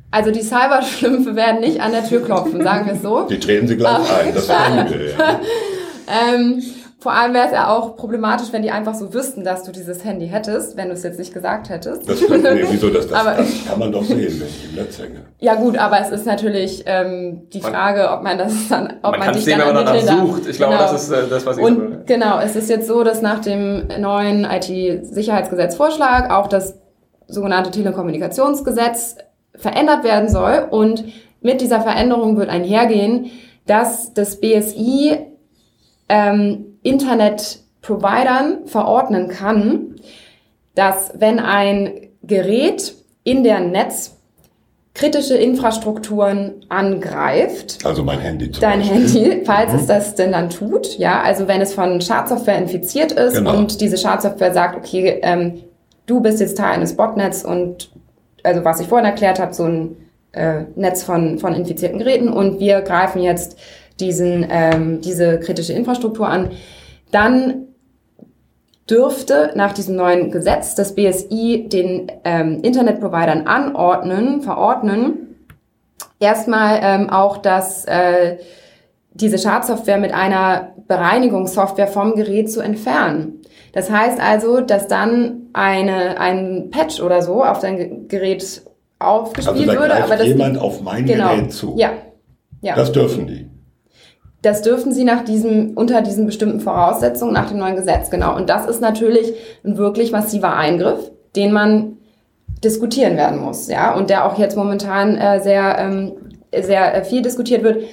also die Cyberschlümpfe werden nicht an der Tür klopfen, sagen wir es so.
Die treten sie gleich ein, das wir, ja. *laughs*
ähm, vor allem wäre es ja auch problematisch, wenn die einfach so wüssten, dass du dieses Handy hättest, wenn du es jetzt nicht gesagt hättest.
Das, kann, nee, wieso, das, das, *laughs* aber, das kann man doch sehen, wenn ich im Netz hänge.
Ja gut, aber es ist natürlich ähm, die Frage, ob man das dann, ob man,
man sehen,
dann
wenn man danach sucht. Ich glaube, genau. das ist äh, das, was ich
Und will. genau, es ist jetzt so, dass nach dem neuen IT-Sicherheitsgesetzvorschlag auch das sogenannte Telekommunikationsgesetz verändert werden soll und mit dieser Veränderung wird einhergehen, dass das BSI ähm, Internetprovidern verordnen kann, dass wenn ein Gerät in der Netz kritische Infrastrukturen angreift.
Also mein Handy zum
Dein
Beispiel.
Handy, falls mhm. es das denn dann tut, ja, also wenn es von Schadsoftware infiziert ist genau. und diese Schadsoftware sagt, okay, ähm, du bist jetzt Teil eines Botnets und also was ich vorhin erklärt habe, so ein äh, Netz von, von infizierten Geräten und wir greifen jetzt diesen, ähm, diese kritische Infrastruktur an, dann dürfte nach diesem neuen Gesetz das BSI den ähm, Internetprovidern anordnen, verordnen, erstmal ähm, auch, dass äh, diese Schadsoftware mit einer Bereinigungssoftware vom Gerät zu entfernen. Das heißt also, dass dann eine, ein Patch oder so auf dein Gerät aufgespielt
also da
würde.
Aber das jemand auf mein genau. Gerät zu.
Ja. ja.
Das dürfen die.
Das dürfen sie nach diesem, unter diesen bestimmten Voraussetzungen, nach dem neuen Gesetz, genau. Und das ist natürlich ein wirklich massiver Eingriff, den man diskutieren werden muss, ja, und der auch jetzt momentan äh, sehr, ähm, sehr äh, viel diskutiert wird.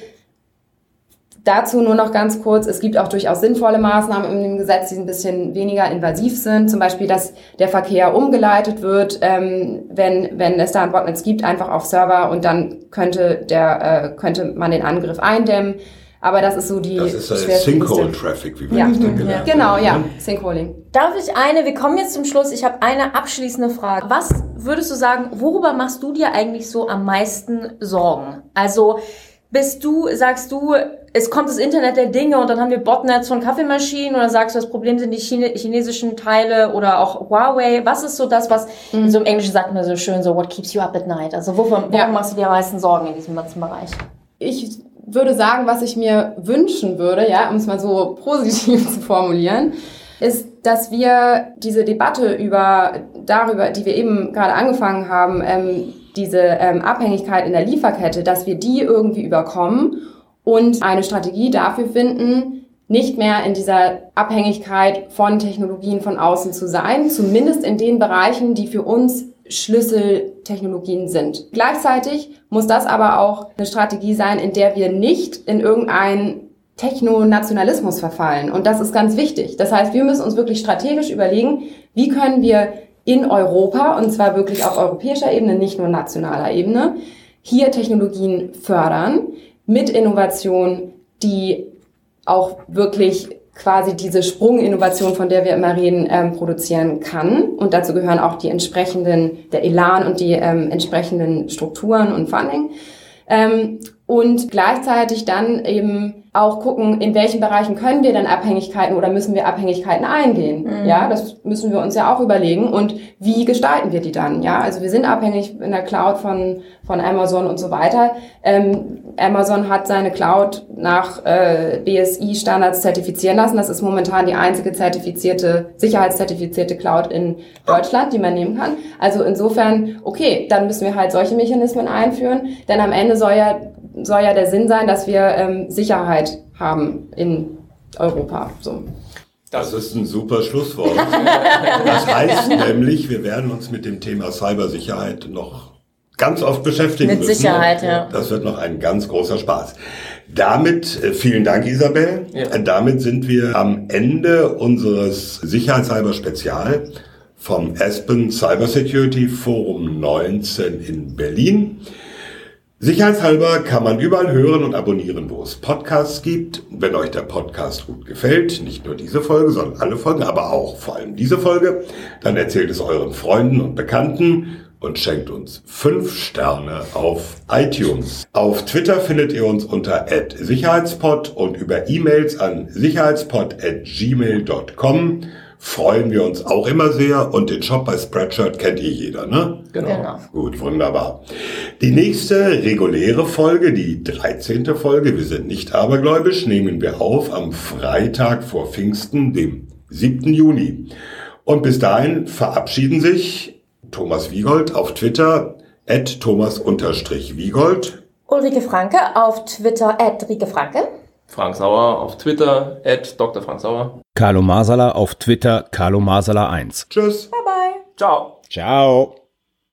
Dazu nur noch ganz kurz, es gibt auch durchaus sinnvolle Maßnahmen in dem Gesetz, die ein bisschen weniger invasiv sind. Zum Beispiel, dass der Verkehr umgeleitet wird, ähm, wenn, wenn es da ein Botnetz gibt, einfach auf Server und dann könnte, der, äh, könnte man den Angriff eindämmen. Aber das ist so die.
Das ist äh, Sinkhole-Traffic, wie wir
ja.
das dann gelernt
ja. Genau, ja, Sinkholing.
Darf ich eine, wir kommen jetzt zum Schluss, ich habe eine abschließende Frage. Was würdest du sagen, worüber machst du dir eigentlich so am meisten Sorgen? Also, bist du, sagst du, es kommt das Internet der Dinge und dann haben wir Botnets von Kaffeemaschinen oder sagst du, das Problem sind die Chine chinesischen Teile oder auch Huawei? Was ist so das, was, mhm. so im Englischen sagt man so schön so, what keeps you up at night? Also, wovon, worum ja. machst du dir am meisten Sorgen in diesem ganzen Bereich?
Ich würde sagen, was ich mir wünschen würde, ja, um es mal so *laughs* positiv zu formulieren, ist, dass wir diese Debatte über darüber, die wir eben gerade angefangen haben, ähm, diese ähm, Abhängigkeit in der Lieferkette, dass wir die irgendwie überkommen und eine Strategie dafür finden, nicht mehr in dieser Abhängigkeit von Technologien von außen zu sein, zumindest in den Bereichen, die für uns Schlüsseltechnologien sind. Gleichzeitig muss das aber auch eine Strategie sein, in der wir nicht in irgendeinen Technonationalismus verfallen. Und das ist ganz wichtig. Das heißt, wir müssen uns wirklich strategisch überlegen, wie können wir in Europa, und zwar wirklich auf europäischer Ebene, nicht nur nationaler Ebene, hier Technologien fördern mit Innovation, die auch wirklich quasi diese Sprunginnovation, von der wir immer reden, ähm, produzieren kann. Und dazu gehören auch die entsprechenden, der Elan und die ähm, entsprechenden Strukturen und Funding. Ähm, und gleichzeitig dann eben auch gucken, in welchen Bereichen können wir denn Abhängigkeiten oder müssen wir Abhängigkeiten eingehen? Mhm. Ja, das müssen wir uns ja auch überlegen. Und wie gestalten wir die dann? Ja, also wir sind abhängig in der Cloud von, von Amazon und so weiter. Ähm, Amazon hat seine Cloud nach äh, BSI-Standards zertifizieren lassen. Das ist momentan die einzige zertifizierte, sicherheitszertifizierte Cloud in Deutschland, die man nehmen kann. Also insofern, okay, dann müssen wir halt solche Mechanismen einführen, denn am Ende soll ja soll ja der Sinn sein, dass wir ähm, Sicherheit haben in Europa. So.
Das ist ein super Schlusswort. Das heißt *laughs* nämlich, wir werden uns mit dem Thema Cybersicherheit noch ganz oft beschäftigen
mit
müssen.
Mit Sicherheit, ja.
Das wird noch ein ganz großer Spaß. Damit, äh, vielen Dank, Isabel. Ja. Damit sind wir am Ende unseres Sicherheitshalber Spezial vom Aspen Cybersecurity Forum 19 in Berlin. Sicherheitshalber kann man überall hören und abonnieren, wo es Podcasts gibt. Wenn euch der Podcast gut gefällt, nicht nur diese Folge, sondern alle Folgen, aber auch vor allem diese Folge, dann erzählt es euren Freunden und Bekannten und schenkt uns fünf Sterne auf iTunes. Auf Twitter findet ihr uns unter sicherheitspod und über E-Mails an sicherheitspod@gmail.com freuen wir uns auch immer sehr und den Shop bei Spreadshirt kennt eh jeder, ne?
Genau. genau.
Gut, wunderbar. Die nächste reguläre Folge, die 13. Folge, wir sind nicht abergläubisch, nehmen wir auf am Freitag vor Pfingsten, dem 7. Juni. Und bis dahin verabschieden sich Thomas Wiegold auf Twitter, at Thomas-Wiegold.
Ulrike Franke auf Twitter, at Rike Franke.
Frank Sauer auf Twitter, at Dr. Frank Sauer.
Carlo Masala auf Twitter, Carlo Masala 1.
Tschüss.
Bye bye.
Ciao.
Ciao.